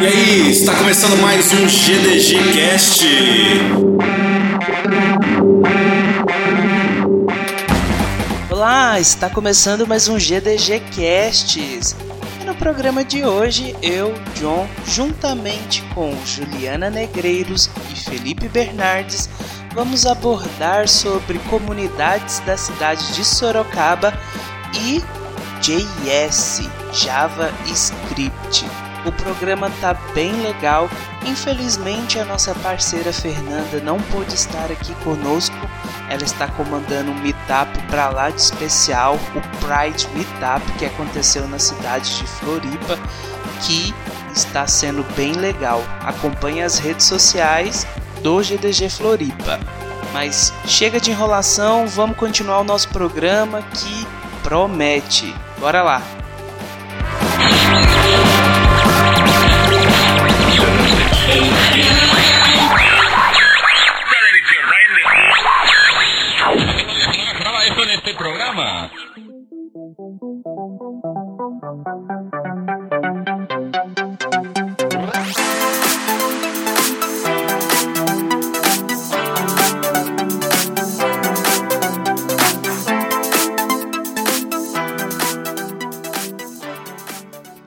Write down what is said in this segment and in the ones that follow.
E aí, está começando mais um GDG Cast. Olá, está começando mais um GDG Casts. No programa de hoje, eu, John, juntamente com Juliana Negreiros e Felipe Bernardes, vamos abordar sobre comunidades da cidade de Sorocaba e JS, JavaScript. O programa tá bem legal. Infelizmente a nossa parceira Fernanda não pôde estar aqui conosco. Ela está comandando um meetup para lá de especial, o Pride Meetup que aconteceu na cidade de Floripa, que está sendo bem legal. Acompanhe as redes sociais do GDG Floripa. Mas chega de enrolação, vamos continuar o nosso programa que promete. Bora lá. Graba esto en programa.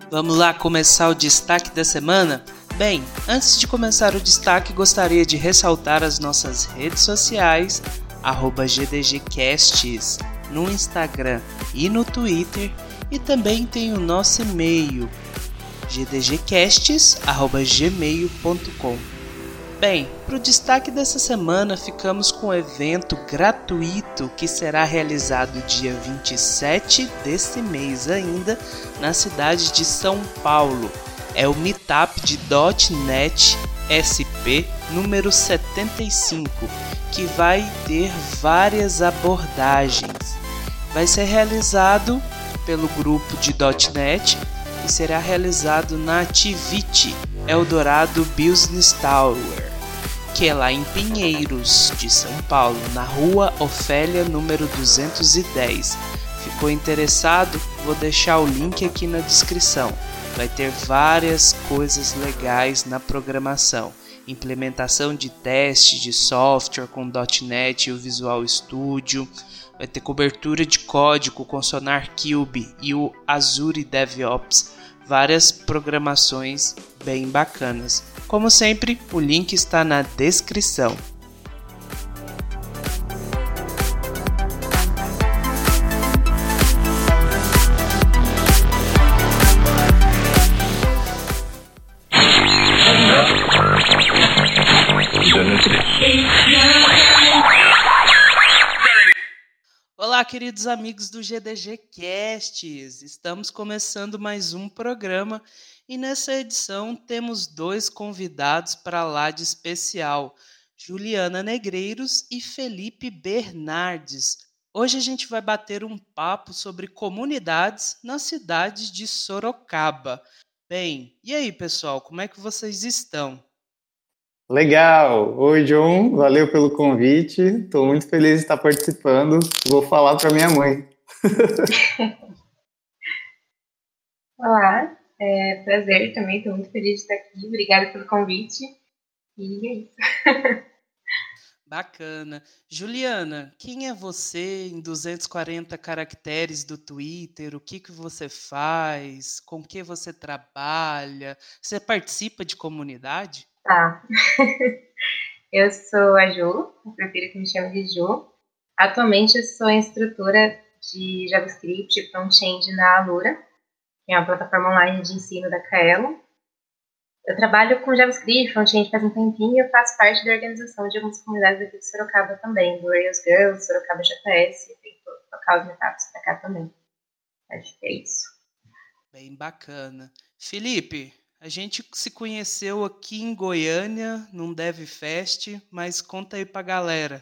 Vamos lá começar o destaque da semana? Bem, antes de começar o destaque, gostaria de ressaltar as nossas redes sociais, GDGcasts, no Instagram e no Twitter, e também tem o nosso e-mail, gdgcasts.gmail.com. Bem, para o destaque dessa semana, ficamos com o evento gratuito que será realizado dia 27 desse mês ainda, na cidade de São Paulo. É o Meetup de .NET SP número 75, que vai ter várias abordagens. Vai ser realizado pelo grupo de .NET e será realizado na Tiviti Eldorado Business Tower, que é lá em Pinheiros, de São Paulo, na rua Ofélia número 210. Ficou interessado? Vou deixar o link aqui na descrição. Vai ter várias coisas legais na programação. Implementação de teste de software com .NET e o Visual Studio. Vai ter cobertura de código com Sonar Cube e o Azure DevOps várias programações bem bacanas. Como sempre, o link está na descrição. Olá, queridos amigos do GDG Casts. Estamos começando mais um programa e nessa edição temos dois convidados para lá de especial, Juliana Negreiros e Felipe Bernardes. Hoje a gente vai bater um papo sobre comunidades na cidade de Sorocaba. Bem, e aí, pessoal, como é que vocês estão? Legal! Oi, John, valeu pelo convite. Estou muito feliz de estar participando. Vou falar para minha mãe. Olá, é prazer também. Estou muito feliz de estar aqui. Obrigada pelo convite. E é isso. Bacana. Juliana, quem é você em 240 caracteres do Twitter? O que, que você faz? Com que você trabalha? Você participa de comunidade? Tá. eu sou a Ju, eu prefiro que me chame de Ju. Atualmente eu sou instrutora de JavaScript front-end na Alura, que é uma plataforma online de ensino da Kaelo. Eu trabalho com JavaScript, front-end faz um tempinho e eu faço parte da organização de algumas comunidades aqui de Sorocaba também, do Rails Girls, Sorocaba JS, e tocar os meetups pra cá também. Acho que é isso. Bem bacana. Felipe, a gente se conheceu aqui em Goiânia, num DevFest, mas conta aí pra galera.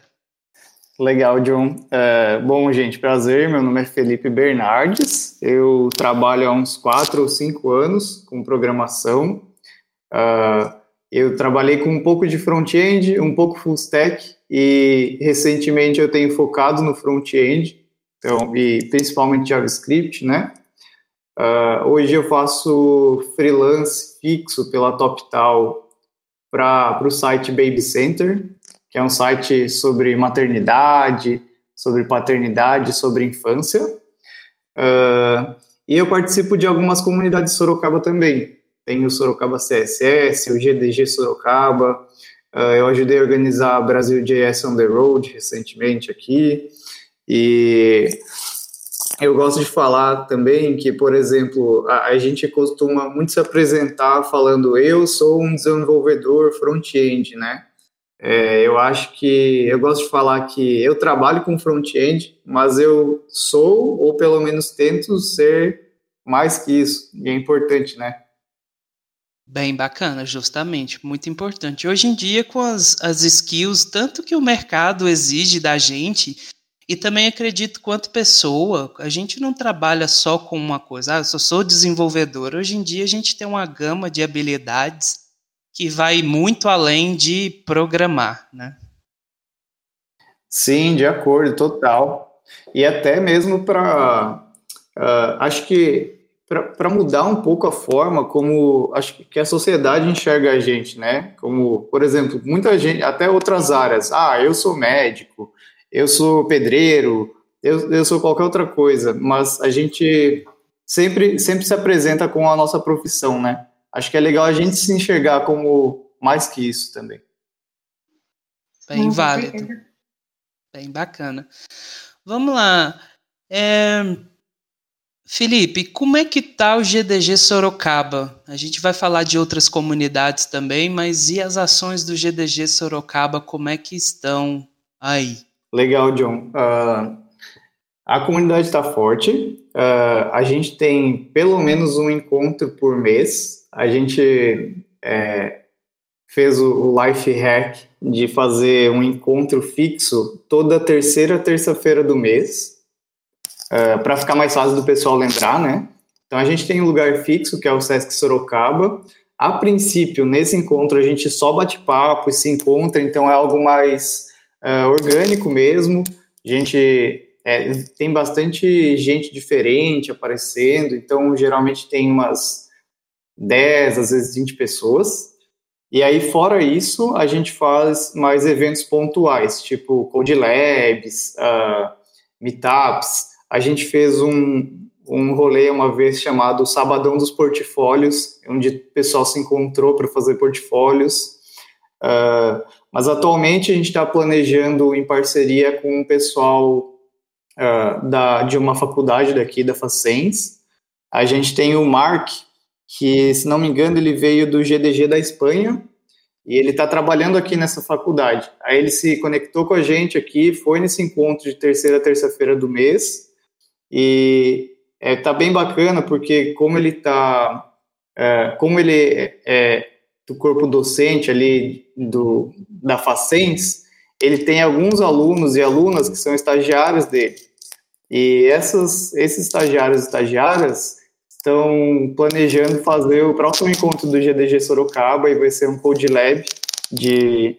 Legal, John. É, bom, gente, prazer. Meu nome é Felipe Bernardes. Eu trabalho há uns quatro ou cinco anos com programação. Uh, eu trabalhei com um pouco de front-end, um pouco full stack, e recentemente eu tenho focado no front-end. então, e principalmente JavaScript, né? Uh, hoje eu faço freelance fixo pela TopTal para o site Baby Center, que é um site sobre maternidade, sobre paternidade, sobre infância. Uh, e eu participo de algumas comunidades de Sorocaba também. Tem o Sorocaba CSS, o GDG Sorocaba. Uh, eu ajudei a organizar Brasil JS on the Road recentemente aqui. E eu gosto de falar também que, por exemplo, a, a, gente costuma muito se apresentar falando eu sou um desenvolvedor front-end, né? É, eu acho que eu gosto de falar que eu trabalho com front-end, mas eu sou, ou pelo menos tento ser mais que isso, e é importante, né? Bem bacana, justamente, muito importante. Hoje em dia, com as, as skills, tanto que o mercado exige da gente, e também acredito, quanto pessoa, a gente não trabalha só com uma coisa. Ah, eu só sou desenvolvedor. Hoje em dia a gente tem uma gama de habilidades que vai muito além de programar, né? Sim, de acordo, total. E até mesmo para. Uh, ah, acho que para mudar um pouco a forma como acho que a sociedade enxerga a gente, né? Como, por exemplo, muita gente, até outras áreas. Ah, eu sou médico, eu sou pedreiro, eu, eu sou qualquer outra coisa, mas a gente sempre, sempre se apresenta com a nossa profissão, né? Acho que é legal a gente se enxergar como mais que isso também. Bem válido. Bem bacana. Vamos lá. É... Felipe, como é que tá o GDG Sorocaba? A gente vai falar de outras comunidades também, mas e as ações do GDG Sorocaba, como é que estão aí? Legal, John. Uh, a comunidade está forte. Uh, a gente tem pelo menos um encontro por mês. A gente é, fez o, life hack de fazer um encontro fixo toda terceira terça-feira do mês, ah, para ficar mais fácil do pessoal lembrar, né? Então a gente tem um lugar fixo que é o Sesc Sorocaba. A princípio, nesse encontro a gente só bate papo e se encontra, então é algo mais uh, orgânico mesmo. A gente é, tem bastante gente diferente aparecendo, então geralmente tem umas 10, às vezes 20 pessoas. E aí, fora isso, a gente faz mais eventos pontuais, tipo Code Labs, uh, Meetups. A gente fez um, um rolê uma vez chamado Sabadão dos Portfólios, onde o pessoal se encontrou para fazer portfólios. Uh, mas atualmente a gente está planejando em parceria com o pessoal uh, da, de uma faculdade daqui, da Facens. A gente tem o Mark, que, se não me engano, ele veio do GDG da Espanha e ele está trabalhando aqui nessa faculdade. Aí ele se conectou com a gente aqui, foi nesse encontro de terceira terça-feira do mês e é, tá bem bacana porque como ele está, é, como ele é, é do corpo docente ali do, da Facens, ele tem alguns alunos e alunas que são estagiários dele. E essas, esses estagiários e estagiárias estão planejando fazer o próximo encontro do GDG Sorocaba e vai ser um Code Lab de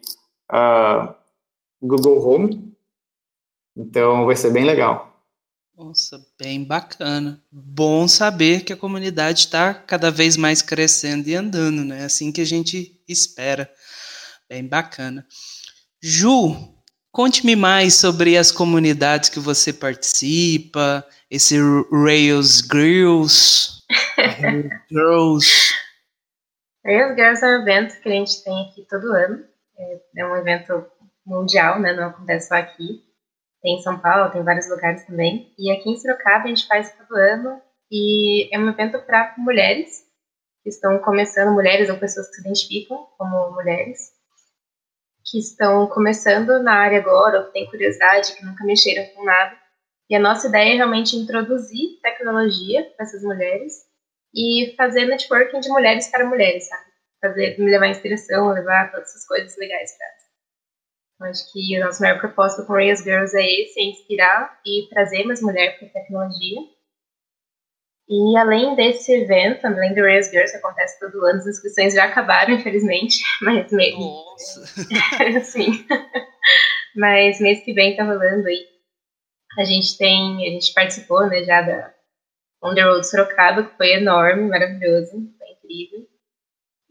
uh, Google Home. Então vai ser bem legal. Nossa, bem bacana. Bom saber que a comunidade está cada vez mais crescendo e andando, né? Assim que a gente espera. Bem bacana. Ju, conte-me mais sobre as comunidades que você participa, esse Rails Grills, Girls. Rails Girls é um evento que a gente tem aqui todo ano. É, é um evento mundial, né? Não acontece só aqui. Tem em São Paulo, tem em vários lugares também. E aqui em Sorocaba a gente faz todo ano. E é um evento para mulheres que estão começando, mulheres ou pessoas que se identificam como mulheres, que estão começando na área agora, ou que têm curiosidade, que nunca mexeram com nada. E a nossa ideia é realmente introduzir tecnologia para essas mulheres e fazer networking de mulheres para mulheres, sabe? Fazer, levar inspiração, levar todas essas coisas legais para elas. Acho que o nosso maior propósito com Rails Girls é esse, é inspirar e trazer mais mulher para a tecnologia. E além desse evento, além do Rails Girls, que acontece todo ano, as inscrições já acabaram, infelizmente, mas mês... Nossa! Sim. mas mês que vem tá rolando aí A gente tem, a gente participou, né, já da On the Road Sorocaba, que foi enorme, maravilhoso, foi incrível.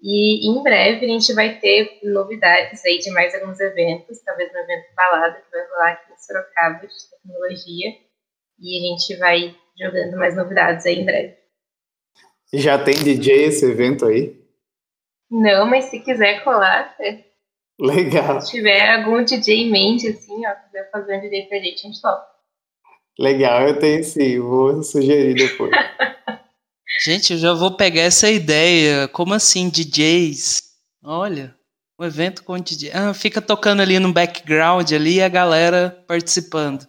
E em breve a gente vai ter novidades aí de mais alguns eventos, talvez um evento balada que vai rolar aqui em Sorocaba de tecnologia. E a gente vai jogando mais novidades aí em breve. Já tem DJ esse evento aí? Não, mas se quiser colar, é. Legal. Se tiver algum DJ em mente, assim, ó, quiser fazer um DJ pra gente, a gente topa. Legal, eu tenho sim, vou sugerir depois. Gente, eu já vou pegar essa ideia. Como assim, DJs? Olha, um evento com DJ. Ah, fica tocando ali no background ali e a galera participando.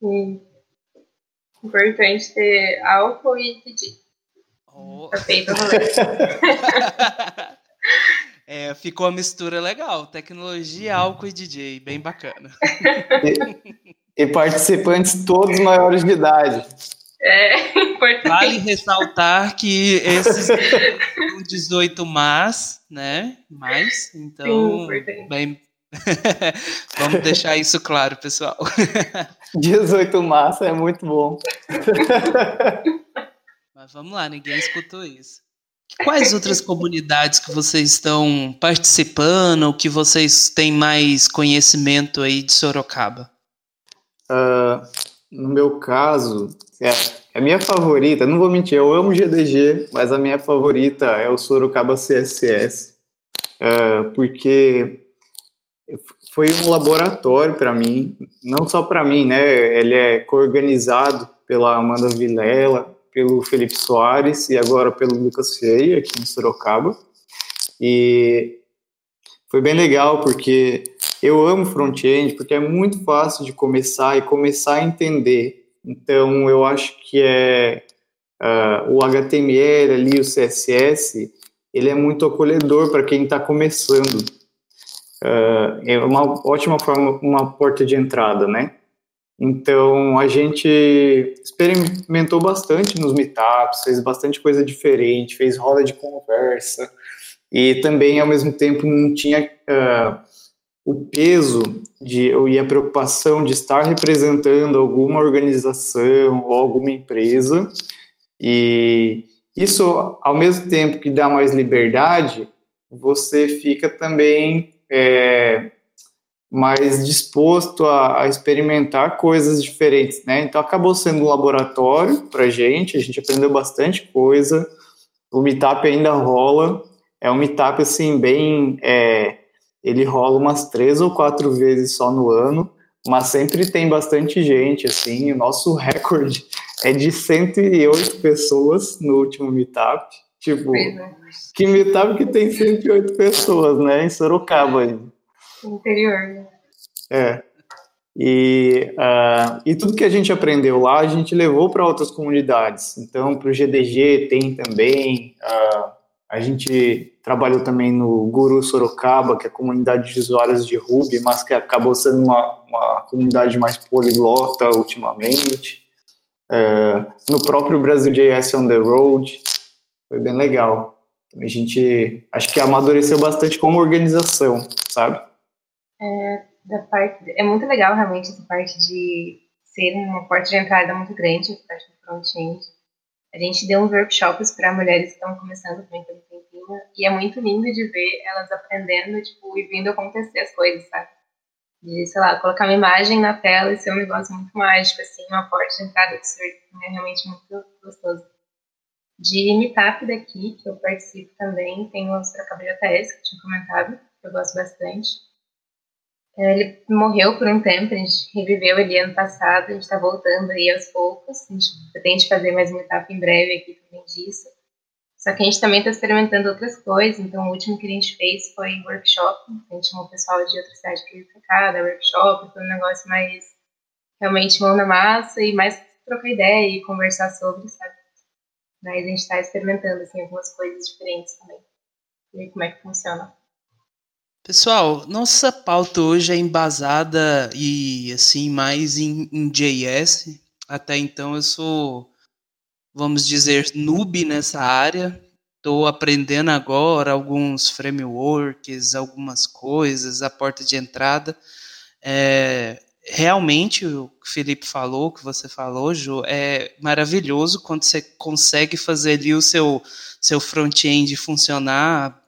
Sim. Importante ter álcool e DJ. Oh. Tá feito É, ficou a mistura legal. Tecnologia, álcool e DJ. Bem bacana. E, participantes todos maiores de idade. É importante. Vale ressaltar que esses são 18 mais, né? Mais, então, Sim, bem, Vamos deixar isso claro, pessoal. 18 massa é muito bom. Mas vamos lá, ninguém escutou isso. Quais outras comunidades que vocês estão participando, ou que vocês têm mais conhecimento aí de Sorocaba? Uh, no meu caso, é, a minha favorita, não vou mentir, eu amo GDG, mas a minha favorita é o Sorocaba CSS, uh, porque foi um laboratório para mim, não só para mim, né? Ele é coorganizado pela Amanda Vilela, pelo Felipe Soares e agora pelo Lucas Feia, aqui em Sorocaba. E foi bem legal porque eu amo front-end, porque é muito fácil de começar e começar a entender. Então, eu acho que é uh, o HTML ali, o CSS, ele é muito acolhedor para quem está começando. Uh, é uma ótima forma, uma porta de entrada, né? Então, a gente experimentou bastante nos meetups, fez bastante coisa diferente, fez roda de conversa, e também, ao mesmo tempo, não tinha uh, o peso de, e a preocupação de estar representando alguma organização ou alguma empresa, e isso, ao mesmo tempo que dá mais liberdade, você fica também é, mais disposto a, a, experimentar coisas diferentes, né? Então acabou sendo um laboratório para gente, a gente aprendeu bastante coisa. O meetup ainda rola, é um meetup assim bem, é, ele rola umas três ou quatro vezes só no ano, mas sempre tem bastante gente, assim. O nosso recorde é de 108 pessoas no último meetup. Tipo, é. que meetup que tem 108 pessoas, né? Em Sorocaba ainda interior, né? É. E, uh, e tudo que a gente aprendeu lá, a gente levou para outras comunidades. Então, para o GDG tem também. Uh, a gente trabalhou também no Guru Sorocaba, que é a comunidade de usuários de Ruby, mas que acabou sendo uma, uma comunidade mais poliglota ultimamente. Uh, no próprio Brasil JS on the Road, foi bem legal. A gente acho que amadureceu bastante como organização, sabe? É, da parte, é muito legal realmente essa parte de ser uma porta de entrada muito grande, a parte do front-end. A gente deu uns workshops para mulheres que estão começando também pelo tempinho, e é muito lindo de ver elas aprendendo, tipo, e vindo acontecer as coisas, sabe? De, sei lá, colocar uma imagem na tela e ser um negócio muito mágico, assim, uma porta de entrada absurda, é realmente muito gostoso. De meetup daqui, que eu participo também, tem o Sorocaba JS, que eu tinha comentado, que eu gosto bastante. É, ele morreu por um tempo, a gente reviveu ele ano passado, a gente está voltando aí aos poucos, a gente pretende fazer mais uma etapa em breve aqui também disso. Só que a gente também está experimentando outras coisas, então o último que a gente fez foi workshop, a gente chamou o pessoal de outra cidade que veio pra cá, da workshop, foi um negócio mais realmente mão na massa e mais trocar ideia e conversar sobre, sabe? Mas a gente está experimentando assim, algumas coisas diferentes também, ver como é que funciona. Pessoal, nossa pauta hoje é embasada e assim mais em, em JS. Até então eu sou, vamos dizer, noob nessa área. Estou aprendendo agora alguns frameworks, algumas coisas, a porta de entrada. É, realmente o que o Felipe falou, o que você falou, Ju, é maravilhoso quando você consegue fazer ali o seu, seu front-end funcionar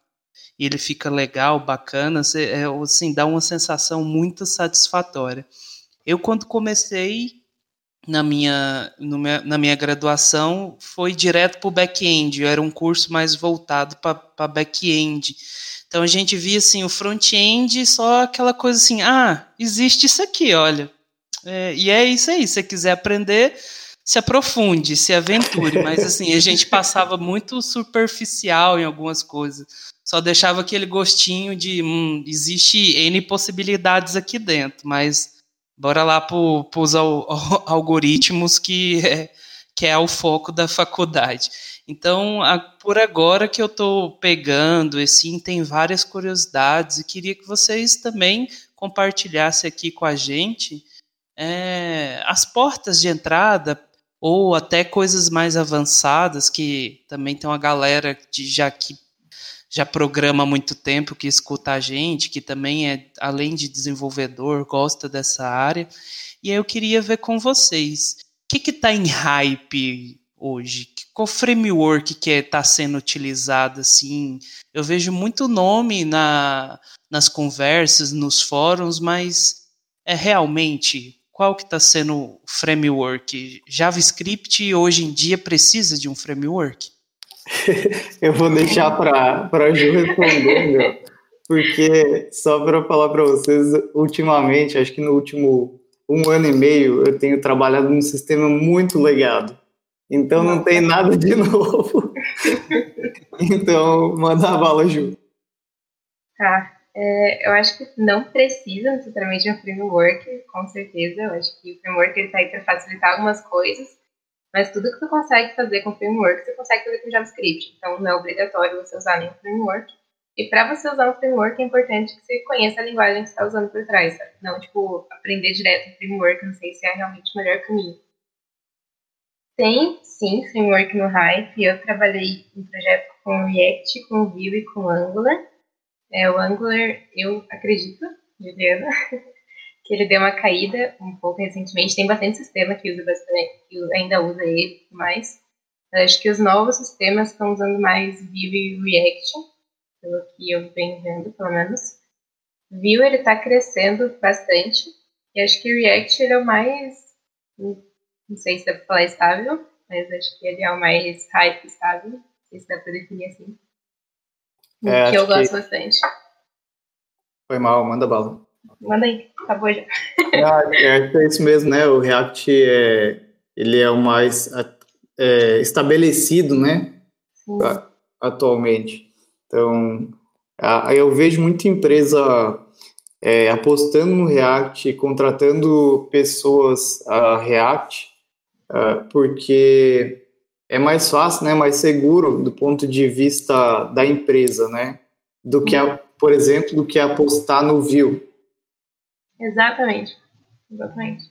e ele fica legal, bacana, é, assim, dá uma sensação muito satisfatória. Eu, quando comecei na minha, na minha graduação, foi direto para o back-end, era um curso mais voltado para back-end. Então a gente via assim o front-end só aquela coisa assim, ah, existe isso aqui, olha. É, e é isso aí, se você quiser aprender, se aprofunde, se aventure, mas assim, a gente passava muito superficial em algumas coisas. Só deixava aquele gostinho de, hum, existe N possibilidades aqui dentro, mas bora lá para os algoritmos que é, que é o foco da faculdade. Então, a, por agora que eu estou pegando, assim, tem várias curiosidades e queria que vocês também compartilhassem aqui com a gente é, as portas de entrada ou até coisas mais avançadas que também tem uma galera de, já que já programa há muito tempo, que escuta a gente, que também é, além de desenvolvedor, gosta dessa área. E aí eu queria ver com vocês, o que está em hype hoje? Qual framework que está é, sendo utilizado assim? Eu vejo muito nome na, nas conversas, nos fóruns, mas é realmente qual que está sendo o framework? JavaScript hoje em dia precisa de um framework? Eu vou deixar para a Ju responder, meu, porque só para falar para vocês, ultimamente, acho que no último um ano e meio, eu tenho trabalhado num sistema muito legado. Então não tem nada de novo. então, manda a bala, Ju. Tá. É, eu acho que não precisa necessariamente de um framework, com certeza. Eu acho que o framework está aí para facilitar algumas coisas, mas tudo que você consegue fazer com framework, você consegue fazer com JavaScript. Então não é obrigatório você usar nenhum framework. E para você usar um framework é importante que você conheça a linguagem que você está usando por trás, sabe? Não, tipo, aprender direto o framework, não sei se é realmente o melhor caminho. Tem, sim, framework no Hype. Eu trabalhei em projeto com React, com Vue e com Angular. É, o Angular, eu acredito, Juliana, que ele deu uma caída um pouco recentemente. Tem bastante sistema que usa bastante, que ainda usa ele mais. Acho que os novos sistemas estão usando mais Vue e React, pelo que eu venho vendo, pelo menos. Vue ele está crescendo bastante e acho que React ele é o mais não sei se dá pra falar estável, mas acho que ele é o mais hype estável. Não sei se dá pra definir assim. É, que eu gosto que... bastante. Foi mal, manda bala. Manda aí, acabou já. Ah, é, é isso mesmo, né? O React é, ele é o mais é, estabelecido, né? Sim. Atualmente. Então, eu vejo muita empresa é, apostando no React, contratando pessoas a React, uh, porque é mais fácil, né, mais seguro do ponto de vista da empresa, né, do que, a, por exemplo, do que apostar no Vue. Exatamente, exatamente.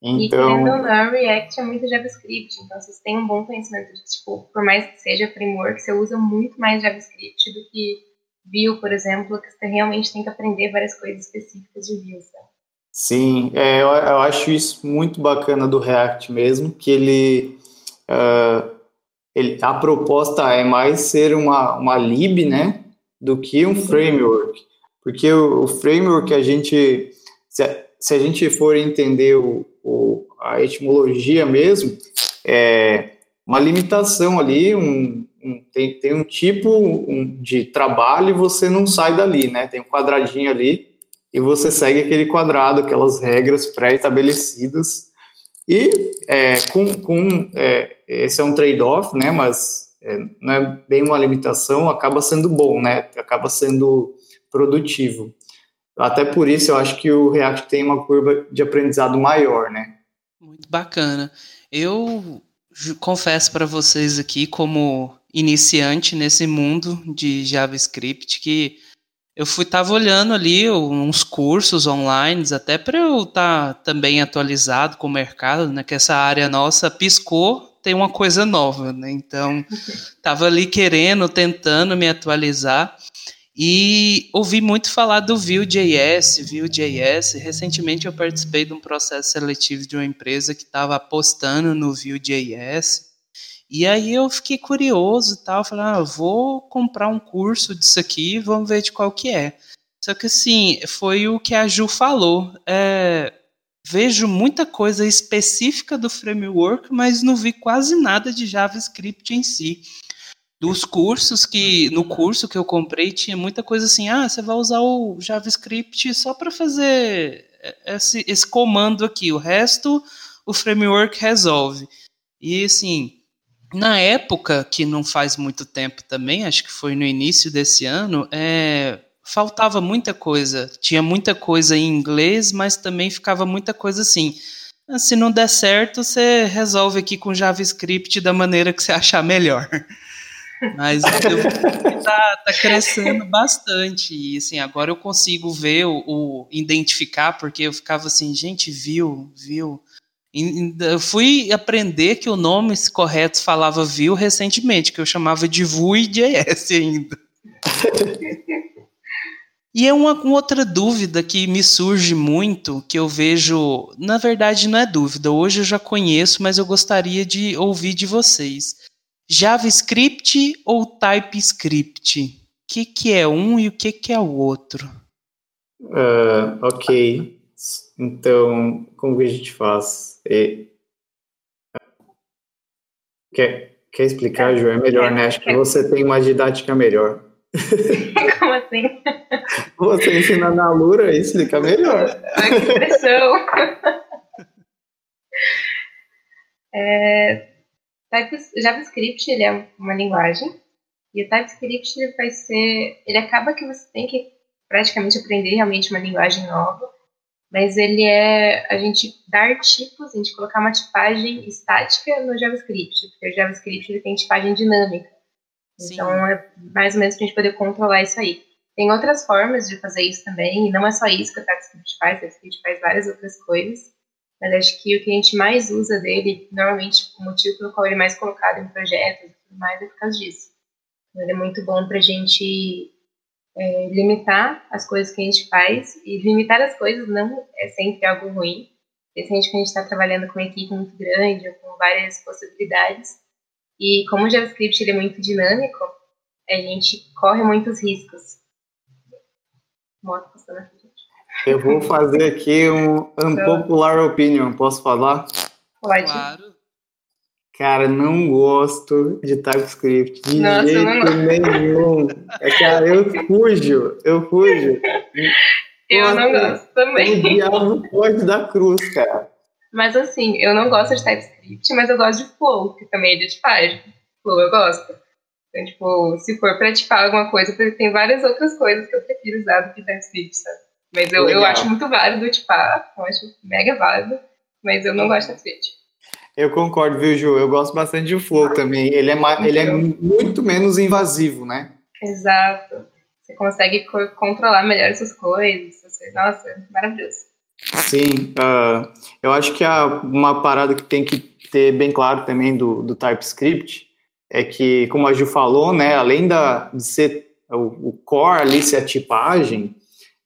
Então... E querendo ou não, React é muito JavaScript, então vocês têm um bom conhecimento de, tipo, por mais que seja framework, você usa muito mais JavaScript do que Vue, por exemplo, que você realmente tem que aprender várias coisas específicas de Vue, sabe? Sim, é, eu, eu, acho isso muito bacana do React mesmo, que ele, uh, ele a proposta é mais ser uma, uma lib, né, do que um framework, porque o, o framework a gente, se a, se a gente for entender o, o, a etimologia mesmo, é uma limitação ali, um, um tem, tem um tipo um, de trabalho e você não sai dali, né, tem um quadradinho ali, e você segue aquele quadrado, aquelas regras pré-estabelecidas. E é, com, com é, esse é um trade-off, né? Mas é, não é bem uma limitação, acaba sendo bom, né? Acaba sendo produtivo. Até por isso eu acho que o React tem uma curva de aprendizado maior, né? Muito bacana. Eu confesso para vocês aqui, como iniciante nesse mundo de JavaScript, que eu fui tava olhando ali uns cursos online, até para eu estar tá também atualizado com o mercado, né? Que essa área nossa piscou, tem uma coisa nova, né? Então, tava ali querendo, tentando me atualizar. E ouvi muito falar do Vue.js, Vue.js. Recentemente eu participei de um processo seletivo de uma empresa que estava apostando no Vue.js. E aí eu fiquei curioso e tal, falei, ah, vou comprar um curso disso aqui, vamos ver de qual que é. Só que assim, foi o que a Ju falou. É, vejo muita coisa específica do framework, mas não vi quase nada de JavaScript em si. Dos cursos que no curso que eu comprei tinha muita coisa assim, ah, você vai usar o JavaScript só para fazer esse, esse comando aqui, o resto o framework resolve. E assim, na época, que não faz muito tempo também, acho que foi no início desse ano, é, faltava muita coisa. Tinha muita coisa em inglês, mas também ficava muita coisa assim. Ah, se não der certo, você resolve aqui com JavaScript da maneira que você achar melhor. Mas está tá crescendo bastante. E assim, agora eu consigo ver o, o, identificar, porque eu ficava assim, gente, viu, viu. Eu fui aprender que o nome correto falava Vue recentemente, que eu chamava de Vue.js ainda. E é uma, uma, outra dúvida que me surge muito, que eu vejo, na verdade não é dúvida, hoje eu já conheço, mas eu gostaria de ouvir de vocês. JavaScript ou TypeScript? O que, que é um e o que, que é o outro? Uh, ok. Então, como que a gente faz? É... Quer, quer explicar, Ju? É melhor, né? Acho que você tem uma didática melhor. Como assim? Você ensina na Lura e explica melhor. Ai, que pressão. É, JavaScript ele é uma linguagem e o TypeScript ele vai ser, ele acaba que você tem que praticamente aprender realmente uma linguagem nova mas ele é a gente dar tipos, a gente colocar uma tipagem estática no JavaScript, porque o JavaScript ele tem tipagem dinâmica. Sim. Então é mais ou menos para a gente poder controlar isso aí. Tem outras formas de fazer isso também, e não é só isso que o TypeScript faz, o TypeScript faz várias outras coisas, mas acho que o que a gente mais usa dele, normalmente o motivo pelo qual ele é mais colocado em projetos e tudo mais é por causa disso. Ele é muito bom para a gente é, limitar as coisas que a gente faz, e limitar as coisas não é sempre algo ruim, especialmente quando a gente está trabalhando com uma equipe muito grande ou com várias possibilidades. E como o JavaScript ele é muito dinâmico, a gente corre muitos riscos. Moto passando aqui. Eu vou fazer aqui um unpopular opinion, posso falar? Pode. Claro. Cara, não gosto de TypeScript de Nossa, jeito não... nenhum. É, cara, eu fujo, eu fujo. Eu Nossa, não gosto também. O diabo pode dar cruz, cara. Mas assim, eu não gosto de TypeScript, mas eu gosto de Flow, que também é de tipagem. Flow eu gosto. Então, tipo, se for pra tipar alguma coisa, tem várias outras coisas que eu prefiro usar do que TypeScript, sabe? Mas eu, eu acho muito válido tipar, eu acho mega válido, mas eu não gosto de TypeScript. Eu concordo, viu, Ju? Eu gosto bastante de Flow também. Ele é, ele é muito menos invasivo, né? Exato. Você consegue controlar melhor essas coisas. Você, nossa, maravilhoso. Sim, uh, eu acho que a, uma parada que tem que ter bem claro também do, do TypeScript é que, como a Ju falou, né, além da, de ser o, o core ali, ser a tipagem,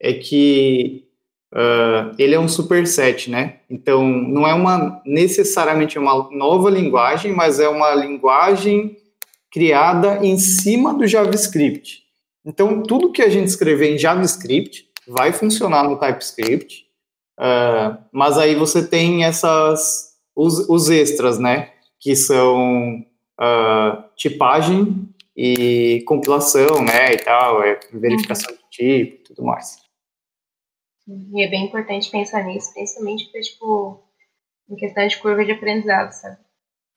é que Uh, ele é um superset, né? Então, não é uma necessariamente uma nova linguagem, mas é uma linguagem criada em cima do JavaScript. Então, tudo que a gente escrever em JavaScript vai funcionar no TypeScript, uh, mas aí você tem essas os, os extras, né? Que são uh, tipagem e compilação, né? E tal, é verificação de tipo, tudo mais. E é bem importante pensar nisso, principalmente para, tipo, em questão de curva de aprendizado, sabe?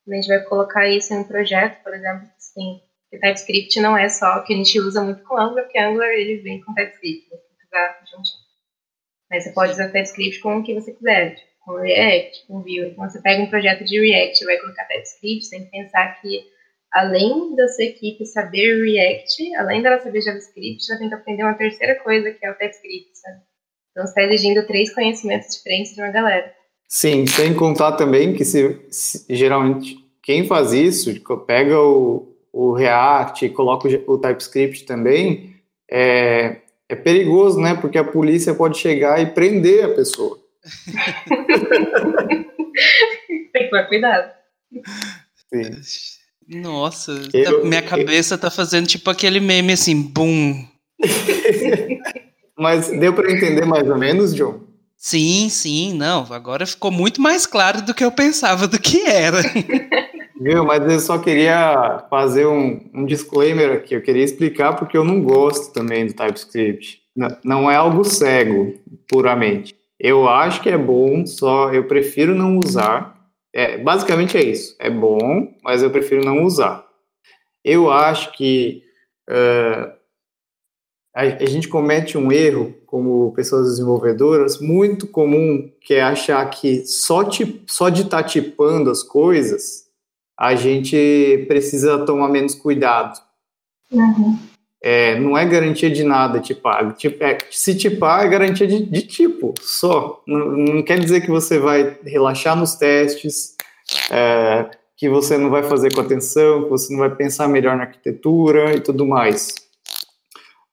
A gente vai colocar isso em um projeto, por exemplo, assim, que TypeScript não é só o que a gente usa muito com Angular, porque Angular ele vem com TypeScript, né? usar juntinho. Mas você pode usar TypeScript com o que você quiser, tipo, com React, com Vue. Então você pega um projeto de React e vai colocar TypeScript, que pensar que além da sua equipe saber React, além dela saber JavaScript, ela tem que aprender uma terceira coisa que é o TypeScript, sabe? Então, você está exigindo três conhecimentos diferentes de uma galera. Sim, sem contar também que se, se geralmente quem faz isso, pega o, o React e coloca o, o TypeScript também, é, é perigoso, né? Porque a polícia pode chegar e prender a pessoa. Tem que tomar cuidado. Sim. Nossa, Eu- tá- minha cabeça tá fazendo tipo aquele meme assim, bum. Mas deu para entender mais ou menos, John? Sim, sim, não. Agora ficou muito mais claro do que eu pensava do que era. Viu? Mas eu só queria fazer um, um disclaimer aqui. Eu queria explicar porque eu não gosto também do TypeScript. N- Não é algo cego, puramente. Eu acho que é bom, só eu prefiro não usar. É, basicamente é isso. É bom, mas eu prefiro não usar. Eu acho que a, gente comete um erro como pessoas desenvolvedoras muito comum, que é achar que só, ti- só de estar tipando as coisas a gente precisa tomar menos cuidado. Uhum. É, não é garantia de nada tipar. Tipo, é, se tipar é garantia de, de tipo, só. Não, não quer dizer que você vai relaxar nos testes, é, que você não vai fazer com atenção, que você não vai pensar melhor na arquitetura e tudo mais.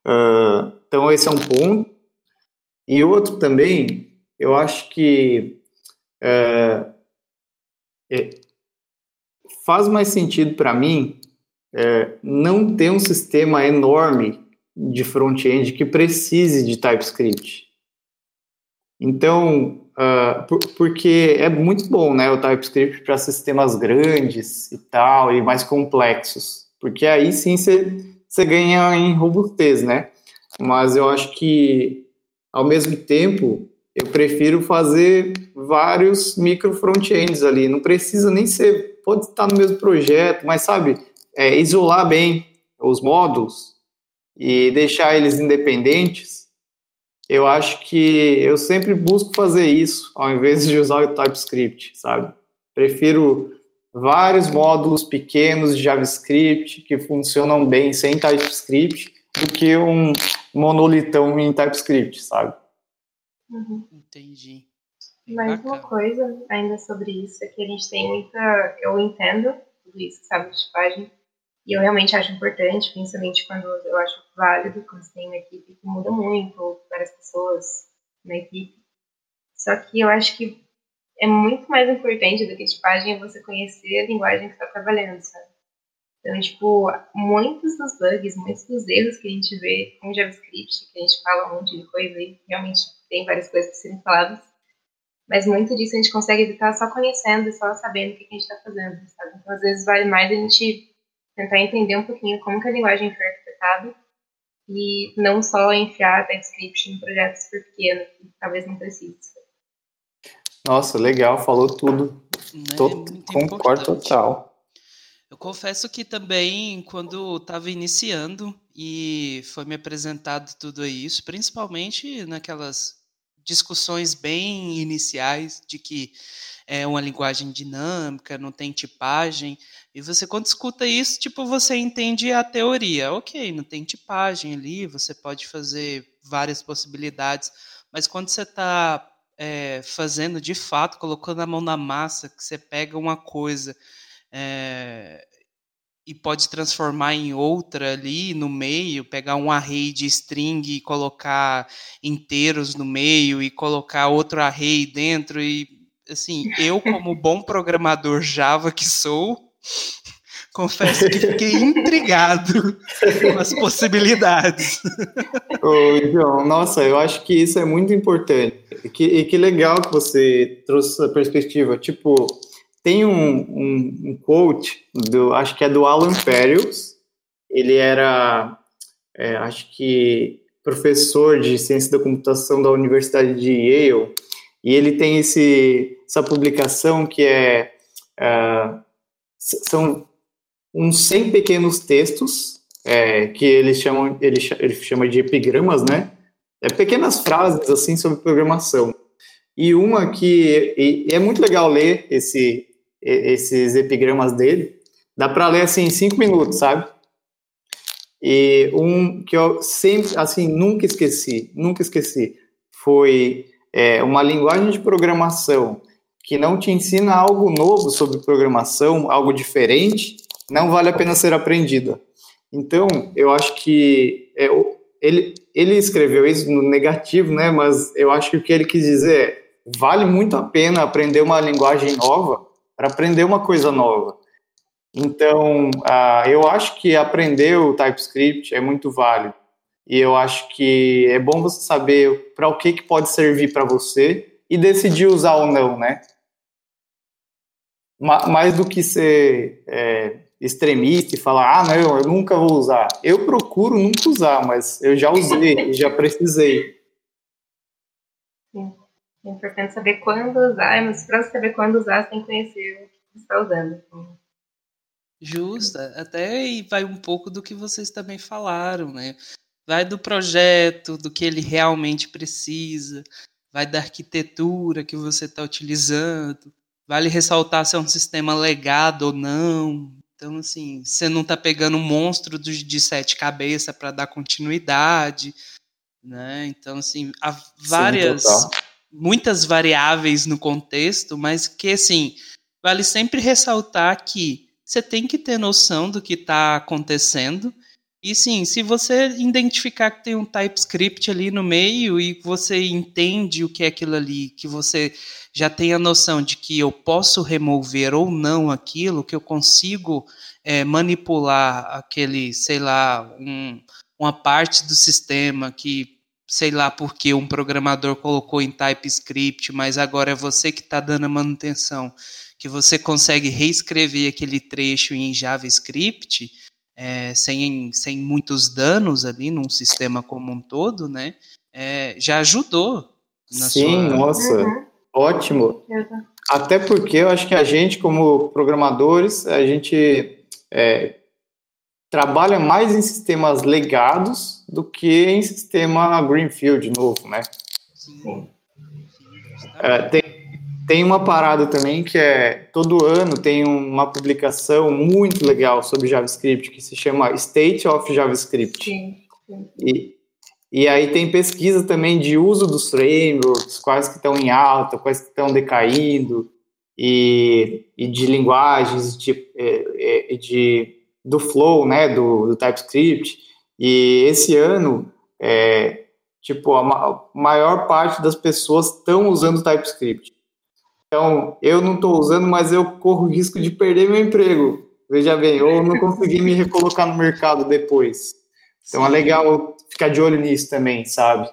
Ah, então, esse é um ponto. E outro também, eu acho que é, é, faz mais sentido para mim é, não ter um sistema enorme de front-end que precise de TypeScript. Então, ah, por- porque é muito bom, né, o TypeScript para sistemas grandes e tal, e mais complexos, porque aí sim você você ganha em robustez, né? Mas eu acho que, ao mesmo tempo, eu prefiro fazer vários micro front-ends ali, não precisa nem ser, pode estar no mesmo projeto, mas sabe, é, isolar bem os módulos e deixar eles independentes, eu acho que eu sempre busco fazer isso, ao invés de usar o TypeScript, sabe? Prefiro vários módulos pequenos de JavaScript que funcionam bem sem TypeScript do que um monolitão em TypeScript, sabe? Uhum. Entendi. Bem Mas uma coisa ainda sobre isso é que a gente tem muita. Eu entendo tudo isso, sabe, de tipagem. E eu realmente acho importante, principalmente quando eu acho válido, quando você tem uma equipe que muda muito, ou várias pessoas na equipe. Só que eu acho que é muito mais importante do que tipagem é você conhecer a linguagem que está trabalhando, sabe? Então, tipo, muitos dos bugs, muitos dos erros que a gente vê com JavaScript, que a gente fala um monte de coisa e realmente tem várias coisas para serem faladas, mas muito disso a gente consegue evitar só conhecendo e só sabendo o que a gente está fazendo, sabe? Então, às vezes, vale mais a gente tentar entender um pouquinho como que a linguagem foi arquitetada e não só enfiar TypeScript em projetos super pequenos, que talvez não precise. Nossa, legal, falou tudo. Né? Tô- É concordo importante. total. Eu confesso que também, quando estava iniciando e foi me apresentado tudo isso, principalmente naquelas discussões bem iniciais de que é uma linguagem dinâmica, não tem tipagem, e você quando escuta isso, tipo, você entende a teoria. Ok, não tem tipagem ali, você pode fazer várias possibilidades, mas quando você está fazendo de fato, colocando a mão na massa, que você pega uma coisa é, e pode transformar em outra ali no meio, pegar um array de string e colocar inteiros no meio e colocar outro array dentro e assim, eu como bom programador Java que sou, confesso que fiquei intrigado com as possibilidades. Ô, John, nossa, eu acho que isso é muito importante. E que, e que legal que você trouxe essa perspectiva. Tipo, tem um, um, um quote, do, acho que é do Alan Perels. Ele era, é, acho que, professor de ciência da computação da Universidade de Yale. E ele tem esse, essa publicação que é. Uh, são uns 100 pequenos textos é, que eles chamam, ele, ele chama de epigramas, né? É pequenas frases assim sobre programação. E uma que e, e é muito legal ler esse, esses epigramas dele. Dá para ler assim em cinco minutos, sabe? E um que eu sempre, assim, nunca esqueci, nunca esqueci, foi é, uma linguagem de programação que não te ensina algo novo sobre programação, algo diferente, não vale a pena ser aprendida. Então, eu acho que é, ele, ele escreveu isso no negativo, né? Mas eu acho que o que ele quis dizer é vale muito a pena aprender uma linguagem nova para aprender uma coisa nova. Então, uh, eu acho que aprender o TypeScript é muito válido. E eu acho que é bom você saber para o que, que pode servir para você e decidir usar ou não, né? Mais do que ser é, extremista e falar, ah, não, eu nunca vou usar. Eu procuro nunca usar, mas eu já usei, já precisei. Sim. É importante saber quando usar, mas para saber quando usar, você tem que conhecer o que você está usando. Justa, até vai um pouco do que vocês também falaram, né? Vai do projeto, do que ele realmente precisa, vai da arquitetura que você está utilizando, vale ressaltar se é um sistema legado ou não. Então, assim, você não está pegando um monstro de sete cabeças para dar continuidade, né? Então, assim, há várias, Sim, muitas variáveis no contexto, mas que, assim, vale sempre ressaltar que você tem que ter noção do que está acontecendo. E sim, se você identificar que tem um TypeScript ali no meio e você entende o que é aquilo ali, que você já tem a noção de que eu posso remover ou não aquilo, que eu consigo é, manipular aquele, sei lá, um, uma parte do sistema que, sei lá, porque um programador colocou em TypeScript, mas agora é você que está dando a manutenção que você consegue reescrever aquele trecho em JavaScript é, sem, sem muitos danos ali num sistema como um todo, né? É, já ajudou. Sim, sua... nossa, uhum. ótimo. Uhum. Até porque eu acho que a gente, como programadores, a gente é, trabalha mais em sistemas legados do que em sistema Greenfield novo, né? Sim. É, tem, tem uma parada também que é todo ano tem uma publicação muito legal sobre JavaScript que se chama State of JavaScript. Sim. E, e aí tem pesquisa também de uso dos frameworks, quais que estão em alta, quais que estão decaindo, e, e de linguagens de, é, é, de, do flow, né, do, do TypeScript. E esse ano, é, tipo, a maior parte das pessoas estão usando TypeScript. Então, eu não estou usando, mas eu corro o risco de perder meu emprego. Veja bem, ou não conseguir me recolocar no mercado depois. Então, é Sim. é legal ficar de olho nisso também, sabe?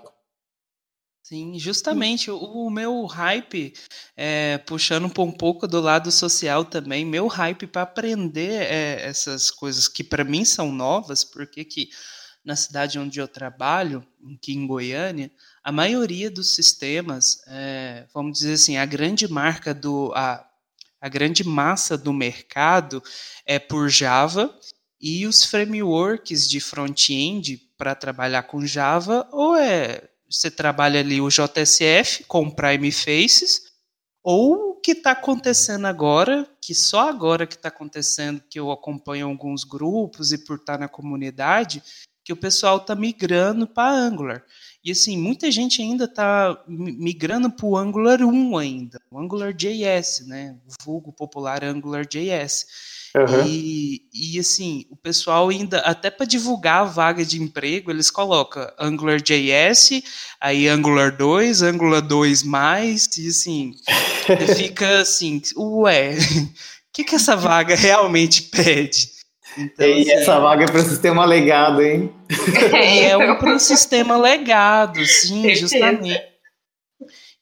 Sim, justamente o, o meu hype, é, puxando um pouco do lado social também, meu hype para aprender é, essas coisas que para mim são novas, porque que na cidade onde eu trabalho, aqui em Goiânia, a maioria dos sistemas, é, vamos dizer assim, a grande marca do. A, a grande massa do mercado é por Java e os frameworks de front-end para trabalhar com Java, ou é você trabalha ali o JSF com Prime Faces, ou o que está acontecendo agora, que só agora que está acontecendo, que eu acompanho alguns grupos e por estar tá na comunidade, que o pessoal está migrando para Angular. E assim, muita gente ainda está migrando para o Angular 1 ainda, o Angular JS, né? O vulgo popular Angular JS. Uhum. E, e assim, o pessoal ainda, até para divulgar a vaga de emprego, eles colocam Angular JS, aí Angular 2, Angular 2 mais, e assim, fica assim, ué, o que, que essa vaga realmente pede? Então, e assim, essa vaga é para o sistema legado, hein? É, um para o sistema legado, sim, justamente.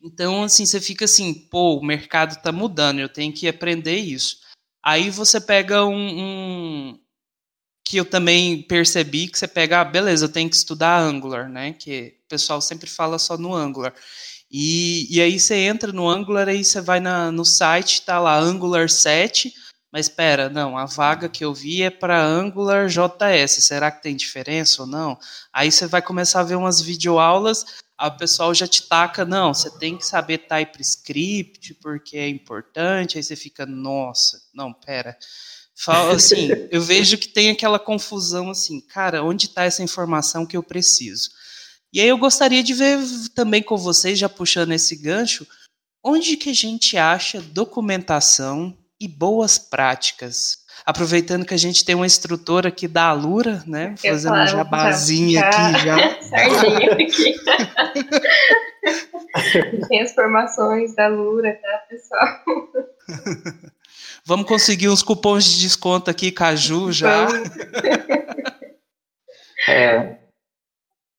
Então, assim, você fica assim, pô, o mercado está mudando, eu tenho que aprender isso. Aí você pega um, um, que eu também percebi que você pega, ah, beleza, eu tenho que estudar Angular, né? Que o pessoal sempre fala só no Angular. E, e aí você entra no Angular, aí você vai na, no site, tá lá Angular 7, mas espera, não, a vaga que eu vi é para Angular JS. Será que tem diferença ou não? Aí você vai começar a ver umas videoaulas, a pessoal já te taca, não, você tem que saber TypeScript porque é importante. Aí você fica, nossa, não, pera. Fala, assim, eu vejo que tem aquela confusão assim, cara, onde está essa informação que eu preciso? E aí eu gostaria de ver também com vocês, já puxando esse gancho, onde que a gente acha documentação e boas práticas Aproveitando que a gente tem uma instrutora aqui da Alura, né? Fazendo um jabazinho já, aqui já. Sardinha aqui. tem as formações da Alura, tá, pessoal? Vamos conseguir uns cupons de desconto aqui, Caju, já. É,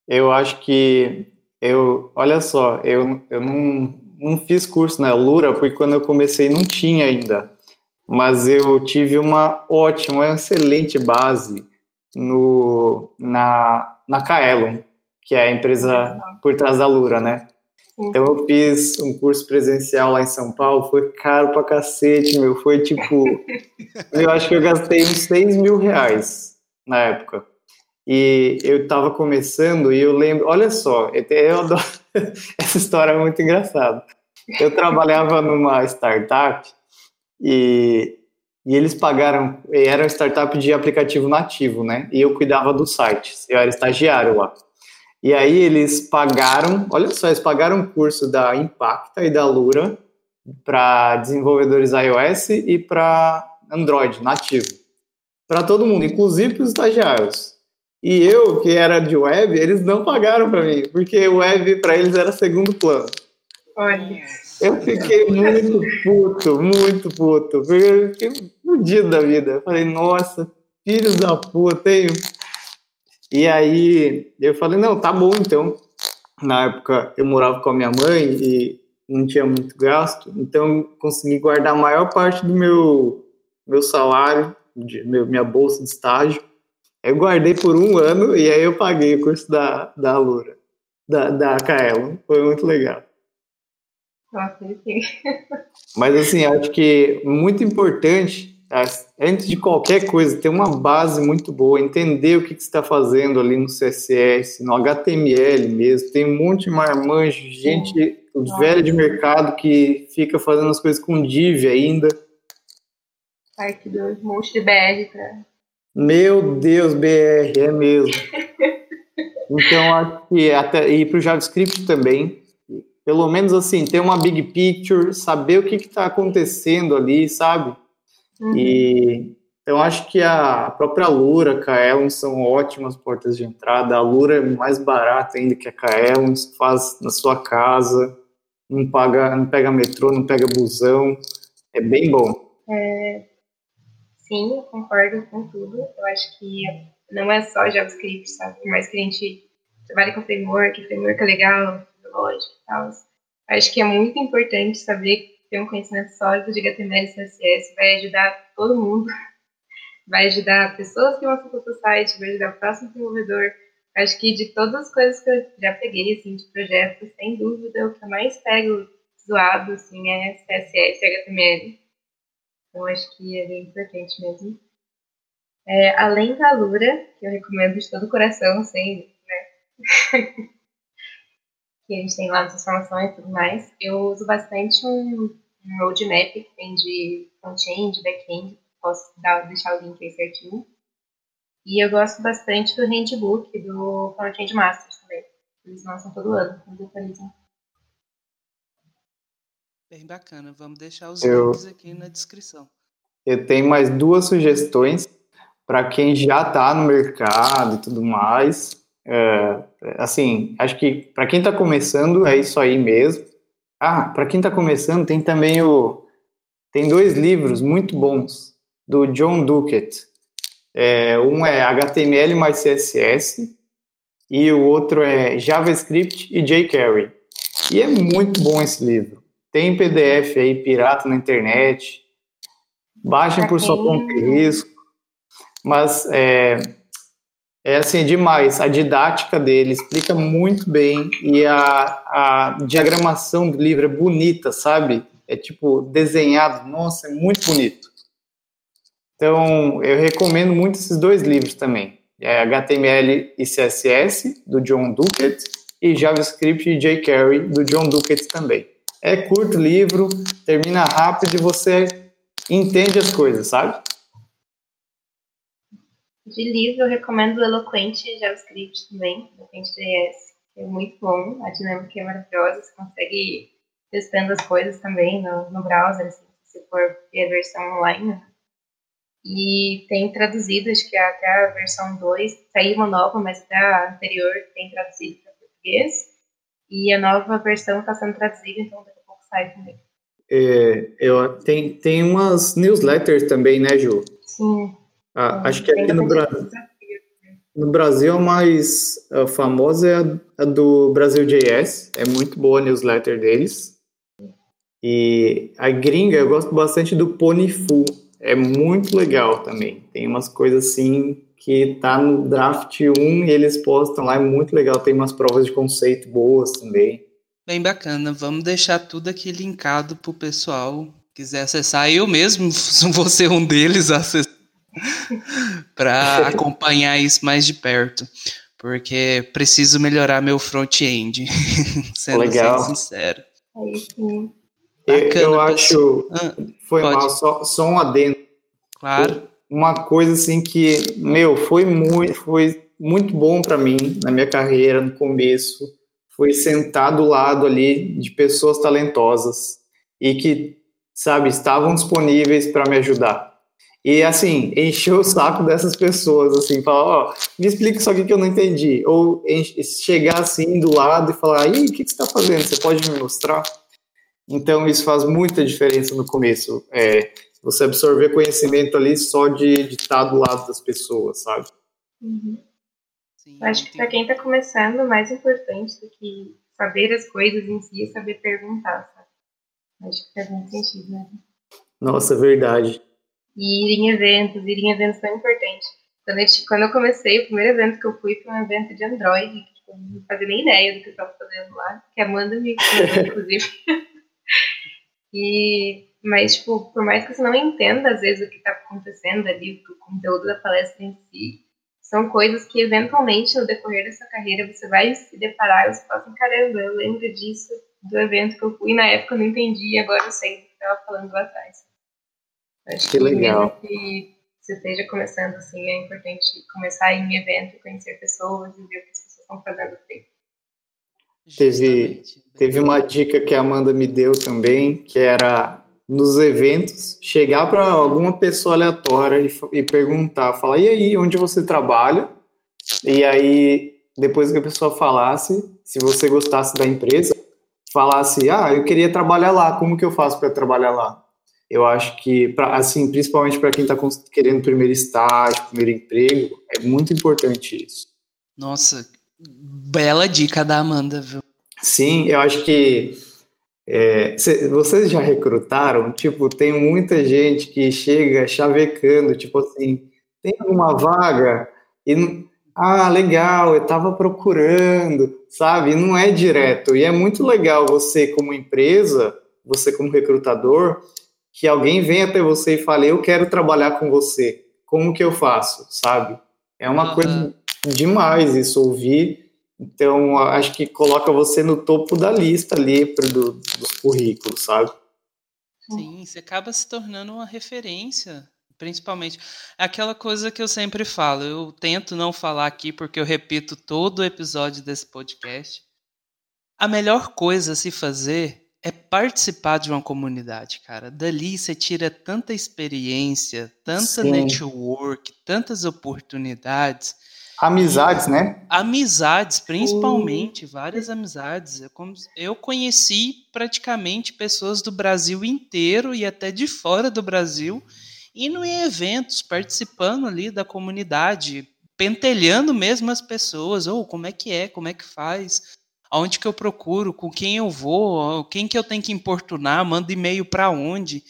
eu acho que eu, olha só, eu, eu não, não fiz curso na Lura porque quando eu comecei não tinha ainda, mas eu tive uma ótima, excelente base no, na, na Kaelon, que é a empresa por trás da Lura, né? Então eu fiz um curso presencial lá em São Paulo, foi caro pra cacete, meu, foi tipo, eu acho que eu gastei uns 6 mil reais na época. E eu estava começando e eu lembro, olha só, eu adoro, essa história é muito engraçada. Eu trabalhava numa startup e, e eles pagaram, era uma startup de aplicativo nativo, né? E eu cuidava dos sites, eu era estagiário lá. E aí eles pagaram, olha só, eles pagaram um curso da Impacta e da Lura para desenvolvedores iOS e para Android nativo. Para todo mundo, inclusive para os estagiários. E eu, que era de web, eles não pagaram para mim, porque web para eles era segundo plano. Olha. Eu fiquei muito puto, muito puto, eu fiquei fudido da vida. Eu falei, nossa, filhos da puta, hein? E aí eu falei, não, tá bom então. Na época eu morava com a minha mãe e não tinha muito gasto, então consegui guardar a maior parte do meu, meu salário, de, meu, minha bolsa de estágio, eu guardei por um ano e aí eu paguei o curso da, da Alura, da, da Kaelon. Foi muito legal. Nossa, sim. Mas assim, acho que muito importante, antes de qualquer coisa, ter uma base muito boa, entender o que, que você está fazendo ali no CSS, no HTML mesmo. Tem um monte de marmanjo, gente velha de mercado que fica fazendo as coisas com div ainda. Parte do monte de BR para meu Deus, BR, é mesmo. Então, acho que até ir para o JavaScript também, pelo menos assim, ter uma big picture, saber o que está acontecendo ali, sabe? Uhum. E então acho que a própria Lura, a Kaelon são ótimas portas de entrada. A Lura é mais barata ainda que a Kaelon, faz na sua casa, não paga, não pega metrô, não pega busão, é bem bom. É, sim, eu concordo com tudo. Eu acho que não é só JavaScript, sabe? Por mais que a gente trabalhe com framework, framework é legal, lógico e tal. Acho que é muito importante saber ter um conhecimento sólido de HTML e CSS, vai ajudar todo mundo, vai ajudar pessoas que vão para o site, vai ajudar o próximo desenvolvedor. Acho que de todas as coisas que eu já peguei, assim, de projetos, sem dúvida, o que eu mais pego zoado, assim, é CSS e HTML. Então, acho que é bem importante mesmo. É, além da Lura, que eu recomendo de todo o coração, sem, né? que a gente tem lá nas informações e tudo mais, eu uso bastante um, um roadmap que tem de front-end, back-end, posso dar, deixar o link aí certinho. E eu gosto bastante do handbook do Front-end Masters também. Eles lançam todo ano, eles atualizam. Bem bacana. Vamos deixar os eu, links aqui na descrição. Eu tenho mais duas sugestões para quem já está no mercado e tudo mais. É, assim, acho que para quem está começando é isso aí mesmo. Ah, para quem está começando tem também o tem dois livros muito bons do John Duquette. É, um é HTML mais CSS e o outro é JavaScript e jQuery. E é muito bom esse livro. Tem PDF aí, pirata na internet. Baixem por sua conta e risco. Mas é, é assim, demais. A didática dele explica muito bem e a, a diagramação do livro é bonita, sabe? É tipo desenhado. Nossa, é muito bonito. Então, eu recomendo muito esses dois livros também. É HTML e CSS, do John Duquette, e JavaScript e jQuery, do John Duquette também. É curto livro, termina rápido e você entende as coisas, sabe? De livro, eu recomendo o Eloquente JavaScript também, Eloquente JS, que é muito bom, a dinâmica é maravilhosa, você consegue ir testando as coisas também no, no browser, assim, se for ver a versão online. E tem traduzido, acho que até a versão 2, saiu uma nova, mas até a anterior tem traduzido para português. E a nova versão está sendo traduzida, então daqui a pouco sai também. É, eu, tem, tem umas newsletters também, né, Ju? Sim. Ah, acho que aqui no Brasil. No Brasil, a mais a famosa é a, a do Brasil JS. É muito boa a newsletter deles. E a gringa, eu gosto bastante do Ponyfu. É muito legal também. Tem umas coisas assim que tá no draft 1 e eles postam lá, é muito legal. Tem umas provas de conceito boas também. Bem bacana. Vamos deixar tudo aqui linkado pro pessoal quiser acessar. Eu mesmo vou ser um deles para acompanhar isso mais de perto. Porque preciso melhorar meu front-end, sendo Legal. sincero. Aí sim. Eu, Bacana, eu acho. Ah, Foi pode. mal, só, só um adendo. claro. Uma coisa assim que, meu, foi muito, foi muito bom para mim na minha carreira no começo. Foi sentar do lado ali de pessoas talentosas e que, sabe, estavam disponíveis para me ajudar. E assim, encher o saco dessas pessoas, assim, falar, ó, me explica isso aqui que eu não entendi. Ou chegar assim do lado e falar, aí, o que, que você está fazendo? Você pode me mostrar? Então, isso faz muita diferença no começo. É, você absorver conhecimento ali só de de estar do lado das pessoas, sabe? Uhum. Sim, Acho que para quem está começando, mais importante do que saber as coisas em si é saber perguntar, sabe? Acho que faz muito sentido, né? Nossa, é verdade. E ir em eventos, ir em eventos tão importante. Quando eu, quando eu comecei, o primeiro evento que eu fui foi um evento de Android, que tipo, não fazia nem ideia do que eu estava fazendo lá, que a Amanda me inclusive. e, mas, tipo, por mais que você não entenda, às vezes, o que está acontecendo ali, o conteúdo da palestra em si, são coisas que, eventualmente, no decorrer da sua carreira, você vai se deparar e você fala assim, caramba, eu lembro disso, do evento que eu fui, na época eu não entendi, agora eu sei do que estava falando lá atrás. Acho Que legal. mesmo que você esteja começando, assim, é importante começar em evento, conhecer pessoas e ver o que as pessoas estão fazendo aí. Teve-. Teve uma dica que a Amanda me deu também, que era nos eventos chegar para alguma pessoa aleatória e, e perguntar, falar, e aí, onde você trabalha? E aí, depois que a pessoa falasse, se você gostasse da empresa, falasse, ah, eu queria trabalhar lá, como que eu faço para trabalhar lá? Eu acho que, pra, assim, principalmente para quem está querendo primeiro estágio, primeiro emprego, é muito importante isso. Nossa, bela dica da Amanda, viu? Sim, eu acho que é, cê- vocês já recrutaram? Tipo, tem muita gente que chega chavecando, tipo assim, tem alguma vaga? E, ah, legal, eu estava procurando, sabe? E não é direto. E é muito legal você, como empresa, você como recrutador, que alguém venha até você e fale, eu quero trabalhar com você. Como que eu faço, sabe? É uma Aham. coisa demais isso ouvir. Então, acho que coloca você no topo da lista ali pro- do, dos currículos, sabe? Sim, você acaba se tornando uma referência, principalmente. É Aquela coisa que eu sempre falo, eu tento não falar aqui porque eu repito todo o episódio desse podcast. A melhor coisa a se fazer é participar de uma comunidade, cara. Dali você tira tanta experiência, tanta Sim. network, tantas oportunidades. Amizades, né? Amizades, principalmente, várias amizades. Eu, como- eu conheci praticamente pessoas do Brasil inteiro e até de fora do Brasil, indo em eventos, participando ali da comunidade, pentelhando mesmo as pessoas. Ou como é que é, como é que faz, aonde que eu procuro, com quem eu vou, quem que eu tenho que importunar, mando e-mail para onde.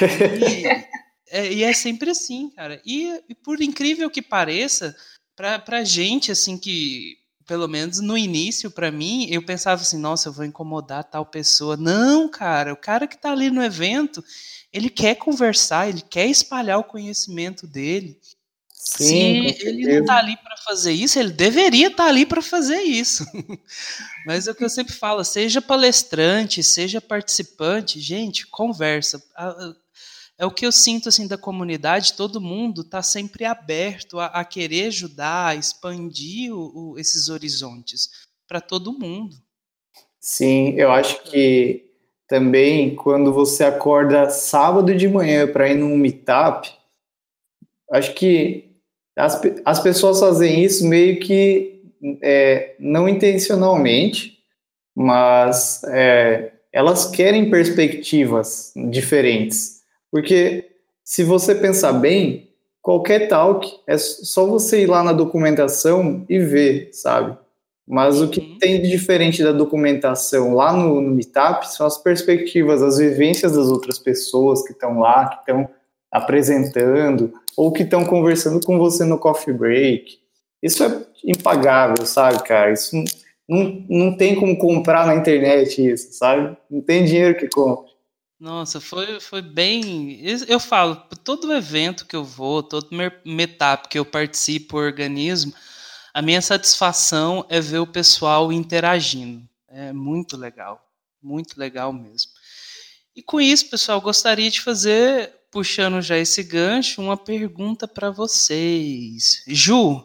E é, e é sempre assim, cara. E, e por incrível que pareça, pra, pra gente, assim, que, pelo menos no início, pra mim, eu pensava assim, nossa, eu vou incomodar tal pessoa. Não, cara, o cara que tá ali no evento, ele quer conversar, ele quer espalhar o conhecimento dele. Sim, Se ele não tá ali pra fazer isso, ele deveria estar ali pra fazer isso. Mas é o que eu sempre falo, seja palestrante, seja participante, gente, conversa. É o que eu sinto assim da comunidade, todo mundo está sempre aberto a, a querer ajudar, a expandir o- o- esses horizontes para todo mundo. Sim, eu acho que também quando você acorda sábado de manhã para ir num meetup, acho que as, as pessoas fazem isso meio que é, não intencionalmente, mas é, elas querem perspectivas diferentes. Porque se você pensar bem, qualquer talk é só você ir lá na documentação e ver, sabe? Mas o que uhum. tem de diferente da documentação lá no, no Meetup são as perspectivas, as vivências das outras pessoas que estão lá, que estão apresentando, ou que estão conversando com você no coffee break. Isso é impagável, sabe, cara? Isso não, não tem como comprar na internet isso, sabe? Não tem dinheiro que compre. Nossa, foi, foi bem. Eu falo, todo evento que eu vou, todo meetup que eu participo, organismo, a minha satisfação é ver o pessoal interagindo. É muito legal, muito legal mesmo. E com isso, pessoal, gostaria de fazer, puxando já esse gancho, uma pergunta para vocês. Ju,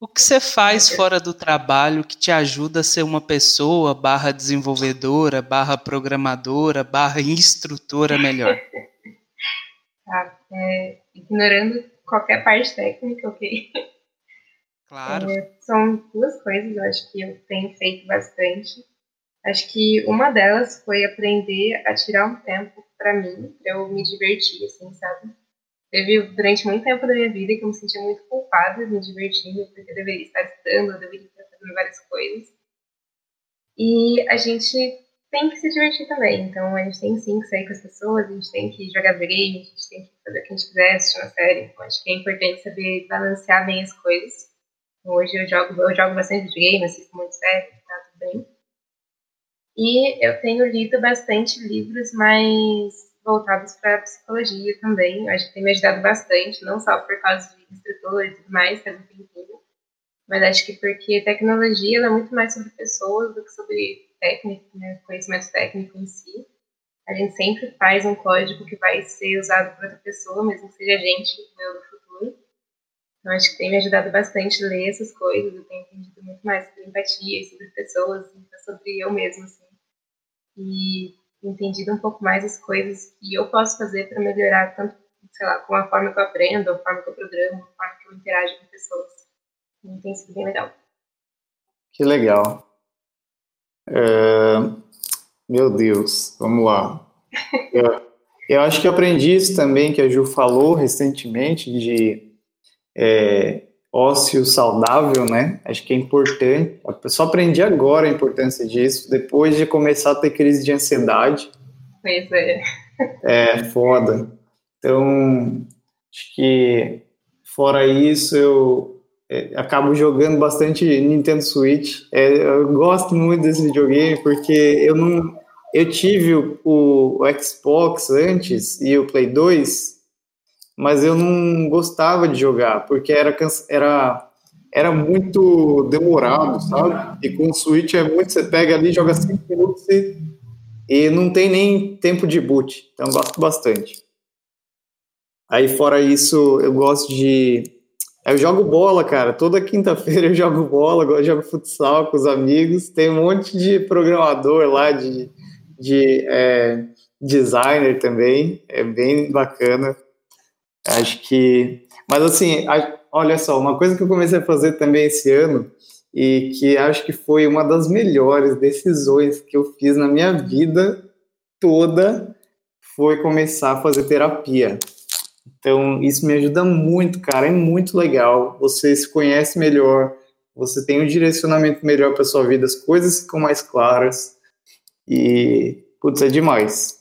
o que você faz fora do trabalho que te ajuda a ser uma pessoa, barra desenvolvedora, barra programadora, barra instrutora melhor? Tá, é, ignorando qualquer parte técnica, ok? Claro. É, são duas coisas, eu acho que eu tenho feito bastante. Acho que uma delas foi aprender a tirar um tempo para mim, para eu me divertir, assim, sabe? Teve durante muito tempo da minha vida que eu me sentia muito culpada me divertindo, porque eu deveria estar estudando, eu deveria estar fazendo várias coisas. E a gente tem que se divertir também. Então a gente tem sim que sair com as pessoas, a gente tem que jogar videogame, a gente tem que fazer o que a gente quiser, assistir uma série. Então acho que é importante saber balancear bem as coisas. Hoje eu jogo, eu jogo bastante videogame, assisto muito série, tá tudo bem. E eu tenho lido bastante livros mais voltados para psicologia também. Eu acho que tem me ajudado bastante, não só por causa de instrutores e tudo mais, muito incrível, mas acho que porque tecnologia é muito mais sobre pessoas do que sobre técnico, né, conhecimento técnico em si. A gente sempre faz um código que vai ser usado por outra pessoa, mesmo que seja a gente, no futuro. Então, acho que tem me ajudado bastante a ler essas coisas. Eu tenho entendido muito mais sobre empatia, sobre pessoas, sobre eu mesma, assim. E entendido um pouco mais as coisas que eu posso fazer para melhorar tanto, sei lá, com a forma que eu aprendo, a forma que eu programo, a forma que eu interajo com pessoas. Então, tem sido bem legal. Que legal. É... Meu Deus, vamos lá. eu, eu acho que aprendi isso também que a Ju falou recentemente de é, ócio saudável, né? Acho que é importante. Eu só aprendi agora a importância disso, depois de começar a ter crise de ansiedade. Pois é. É, foda. Então, acho que fora isso, eu é, acabo jogando bastante Nintendo Switch. É, eu gosto muito desse videogame porque eu não. Eu tive o, o Xbox antes e o Play 2 mas eu não gostava de jogar, porque era, era, era muito demorado, sabe? E com o Switch é muito, você pega ali, joga 5 minutos e, e não tem nem tempo de boot, então gosto bastante. Aí fora isso, eu gosto de... Eu jogo bola, cara, toda quinta-feira eu jogo bola, eu jogo futsal com os amigos, tem um monte de programador lá, de, de é, designer também, é bem bacana. Acho que. Mas assim, olha só, uma coisa que eu comecei a fazer também esse ano e que acho que foi uma das melhores decisões que eu fiz na minha vida toda foi começar a fazer terapia. Então, isso me ajuda muito, cara, é muito legal. Você se conhece melhor, você tem um direcionamento melhor para sua vida, as coisas ficam mais claras e, putz, é demais.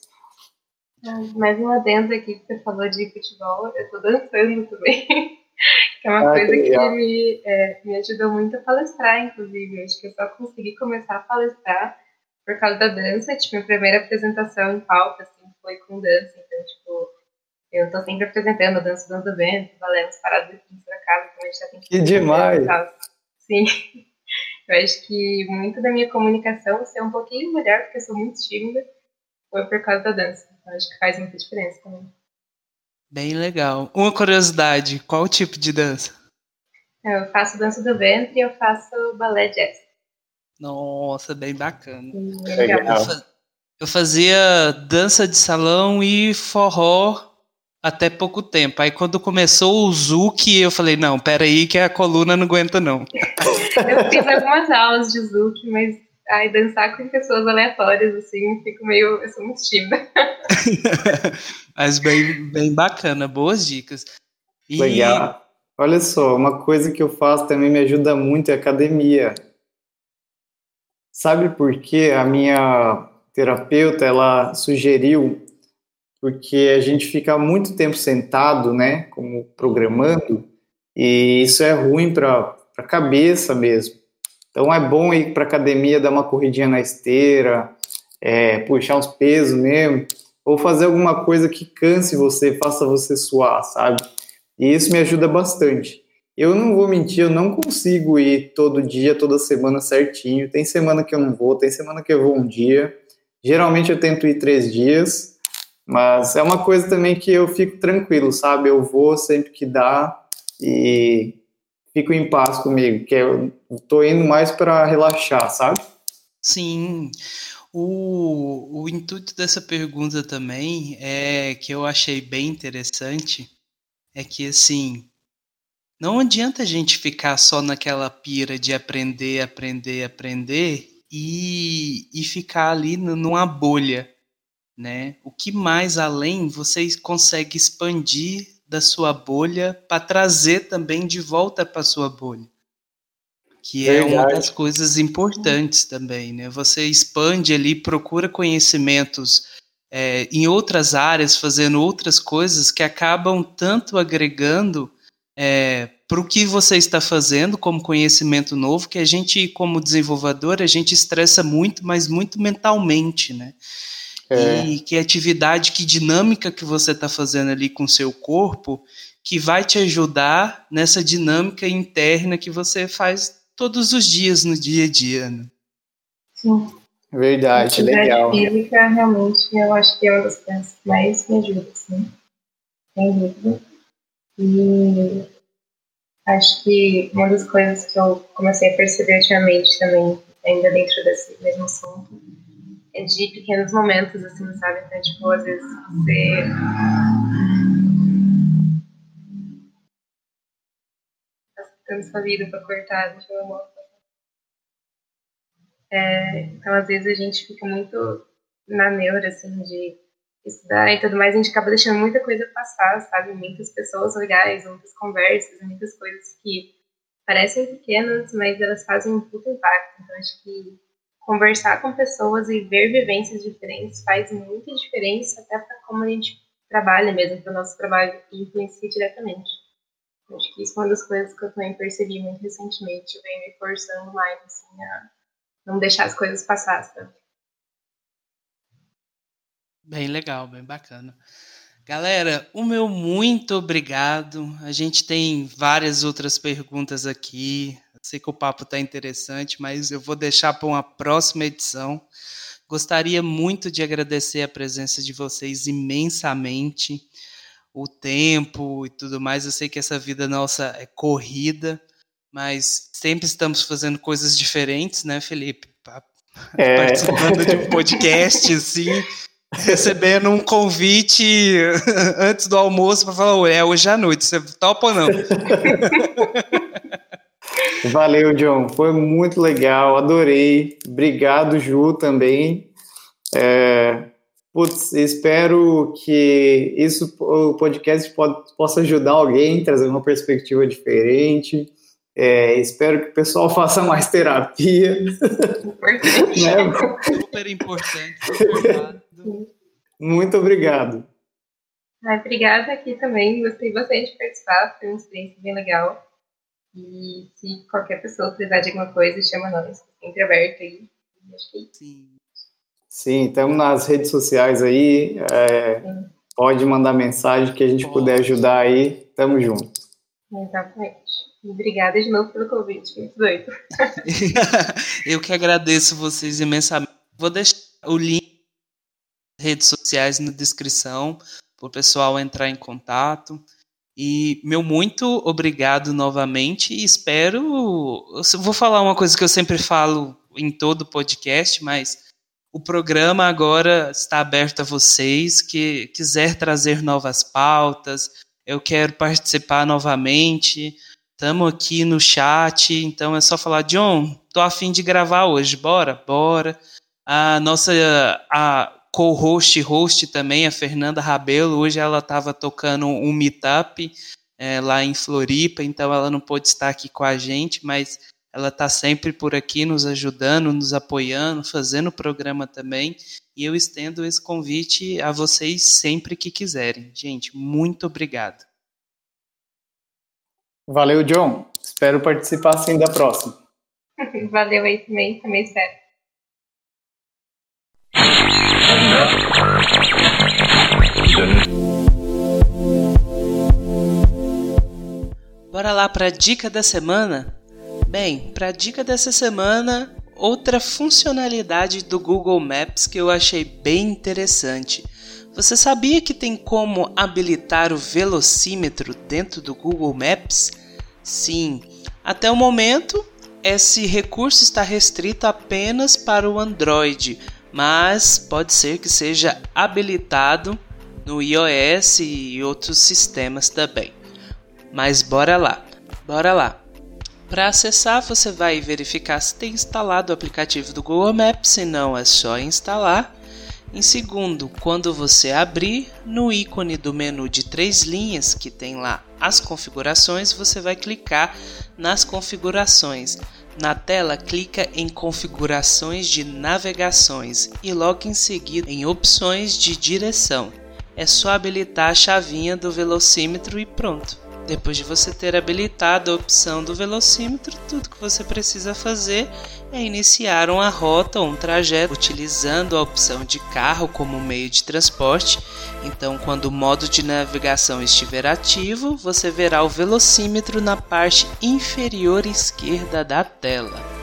Mais um adendo aqui que você falou de futebol, eu tô dançando também. que é uma ah, coisa que, que me, é, me ajudou muito a palestrar, inclusive. Acho que eu só consegui começar a palestrar por causa da dança. Tipo, minha primeira apresentação em palco, assim, foi com dança. Então, tipo, eu tô sempre apresentando a dança do evento, balé, umas paradas aqui em Sorocaba, então a gente já tem que... Que demais! Sim. Eu acho que muito da minha comunicação ser um pouquinho melhor, porque eu sou muito tímida, foi por causa da dança. Acho que faz muita diferença também. Bem legal. Uma curiosidade, qual tipo de dança? Eu faço dança do ventre e eu faço balé jazz. Nossa, bem bacana. legal. Eu fazia dança de salão e forró até pouco tempo. Aí quando começou o Zuki, eu falei, não, peraí que a coluna não aguenta não. eu fiz algumas aulas de Zuki, mas ai, dançar com pessoas aleatórias, assim, fico meio, eu sou muito tímida. mas bem, bem bacana, boas dicas. E... Legal. Olha só, uma coisa que eu faço também me ajuda muito é academia. Sabe por quê? A minha terapeuta, ela sugeriu porque a gente fica muito tempo sentado, né, como programando, e isso é ruim para a cabeça mesmo. Então é bom ir para academia, dar uma corridinha na esteira, é, puxar uns pesos mesmo, ou fazer alguma coisa que canse você, faça você suar, sabe? E isso me ajuda bastante. Eu não vou mentir, eu não consigo ir todo dia, toda semana certinho. Tem semana que eu não vou, tem semana que eu vou um dia. Geralmente eu tento ir três dias, mas é uma coisa também que eu fico tranquilo, sabe? Eu vou sempre que dá e fico em paz comigo, que eu tô indo mais para relaxar, sabe? Sim. O, o intuito dessa pergunta também é que eu achei bem interessante é que assim não adianta a gente ficar só naquela pira de aprender, aprender, aprender e, e ficar ali numa bolha né? O que mais além você consegue expandir da sua bolha para trazer também de volta para sua bolha? Que Verdade. é uma das coisas importantes também, né? Você expande ali, procura conhecimentos é, em outras áreas, fazendo outras coisas que acabam tanto agregando é, para o que você está fazendo como conhecimento novo, que a gente, como desenvolvedor, a gente estressa muito, mas muito mentalmente, né? É. E que atividade, que dinâmica que você está fazendo ali com o seu corpo que vai te ajudar nessa dinâmica interna que você faz todos os dias no dia a dia. Né? Sim. Verdade, legal. física, realmente, eu acho que é uma das coisas que mais me ajuda, assim. Sem dúvida. E acho que uma das coisas que eu comecei a perceber ultimamente também, ainda dentro desse mesmo assunto, é de pequenos momentos, assim, sabe? Então, tipo, às vezes você. Sua vida pra cortar, deixa eu é, Então, às vezes a gente fica muito na neura, assim, de estudar e tudo mais, a gente acaba deixando muita coisa passar, sabe? Muitas pessoas legais, muitas conversas, muitas coisas que parecem pequenas, mas elas fazem um puto impacto. Então, acho que conversar com pessoas e ver vivências diferentes faz muita diferença até para como a gente trabalha mesmo, para o nosso trabalho influencia diretamente. Acho que isso é uma das coisas que eu também percebi muito recentemente, vem me forçando mais assim, a não deixar as coisas passar, sabe? Bem legal, bem bacana. Galera, o meu muito obrigado. A gente tem várias outras perguntas aqui. Sei que o papo está interessante, mas eu vou deixar para uma próxima edição. Gostaria muito de agradecer a presença de vocês imensamente, o tempo e tudo mais. Eu sei que essa vida nossa é corrida, mas sempre estamos fazendo coisas diferentes, né, Felipe? É. Participando de um podcast, assim, recebendo um convite antes do almoço para falar, é hoje à noite, você topa ou não? Valeu, John. Foi muito legal, adorei. Obrigado, Ju, também. É, putz, espero que isso, o podcast pode, possa ajudar alguém, trazer uma perspectiva diferente. É, espero que o pessoal faça mais terapia. Importante. né? Super importante. Muito obrigado. Ah, obrigada aqui também. Gostei bastante de participar. Foi uma experiência bem legal. E se qualquer pessoa precisar de alguma coisa, chama nós. Sempre aberto aí. Acho que é Sim. Sim, estamos nas redes sociais aí. É, pode mandar mensagem que a gente pode. puder ajudar aí. Tamo junto. Exatamente. Obrigada de novo pelo convite. Muito doido. Eu que agradeço vocês imensamente. Vou deixar o link redes sociais na descrição para o pessoal entrar em contato. E meu muito obrigado novamente e espero. Eu vou falar uma coisa que eu sempre falo em todo podcast, mas o programa agora está aberto a vocês que quiser trazer novas pautas. Eu quero participar novamente. Estamos aqui no chat, então é só falar, John, tô afim de gravar hoje, bora, bora. A nossa a co-host, host também, a Fernanda Rabelo, hoje ela estava tocando um meetup é, lá em Floripa, então ela não pôde estar aqui com a gente, mas ela está sempre por aqui nos ajudando, nos apoiando, fazendo o programa também. E eu estendo esse convite a vocês sempre que quiserem. Gente, muito obrigado. Valeu, John. Espero participar sim da próxima. Valeu aí também, também espero. Bora lá para a dica da semana? Bem, para a dica dessa semana, outra funcionalidade do Google Maps que eu achei bem interessante. Você sabia que tem como habilitar o velocímetro dentro do Google Maps? Sim, até o momento esse recurso está restrito apenas para o Android, mas pode ser que seja habilitado no iOS e outros sistemas também. Mas bora lá, bora lá. Para acessar, você vai verificar se tem instalado o aplicativo do Google Maps, se não é só instalar. Em segundo, quando você abrir, no ícone do menu de três linhas que tem lá as configurações, você vai clicar nas configurações. Na tela, clica em configurações de navegações e logo em seguida em opções de direção. É só habilitar a chavinha do velocímetro e pronto. Depois de você ter habilitado a opção do velocímetro, tudo que você precisa fazer é iniciar uma rota ou um trajeto utilizando a opção de carro como meio de transporte. Então, quando o modo de navegação estiver ativo, você verá o velocímetro na parte inferior esquerda da tela.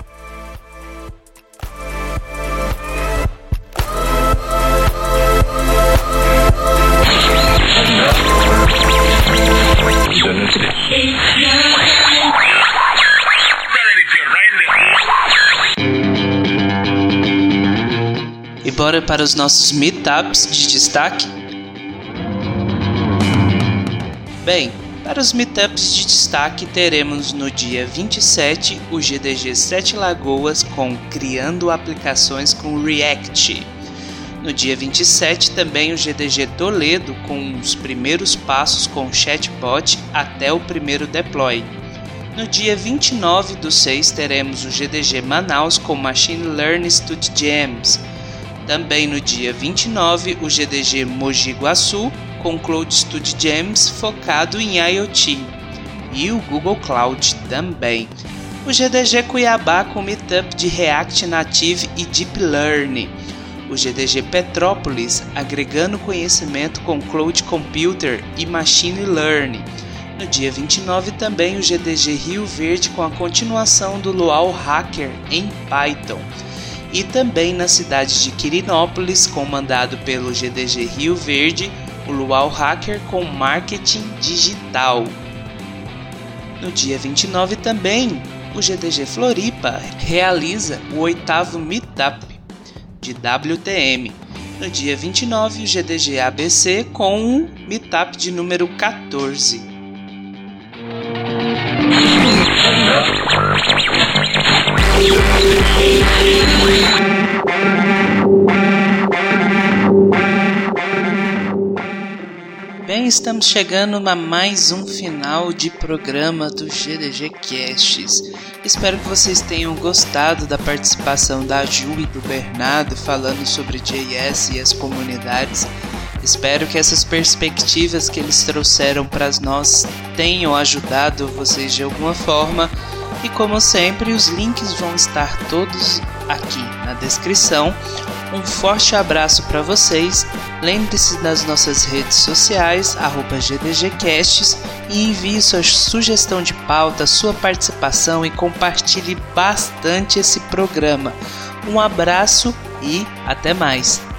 E bora para os nossos meetups de destaque? Bem, para os meetups de destaque teremos no dia 27 o GDG 7 Lagoas com Criando Aplicações com React. No dia 27 também o GDG Toledo com os primeiros passos com o chatbot até o primeiro deploy. No dia 29 do 6 teremos o GDG Manaus com Machine Learning Studio Gems também no dia 29, o GDG Mogi Guaçu com Cloud Studio Gems focado em IoT e o Google Cloud também. O GDG Cuiabá com Meetup de React Native e Deep Learning. O GDG Petrópolis agregando conhecimento com Cloud Computer e Machine Learning. No dia 29 também o GDG Rio Verde com a continuação do Luau Hacker em Python e também na cidade de Quirinópolis, comandado pelo GDG Rio Verde, o Luau Hacker com marketing digital. No dia 29 também, o GDG Floripa realiza o oitavo Meetup de WTM. No dia 29, o GDG ABC com o Meetup de número 14. Bem, estamos chegando a mais um final de programa do GDG Casts. Espero que vocês tenham gostado da participação da Ju e do Bernardo falando sobre JS e as comunidades. Espero que essas perspectivas que eles trouxeram para nós tenham ajudado vocês de alguma forma e como sempre, os links vão estar todos aqui na descrição. Um forte abraço para vocês. Lembre-se das nossas redes sociais, GDGcasts, e envie sua sugestão de pauta, sua participação e compartilhe bastante esse programa. Um abraço e até mais!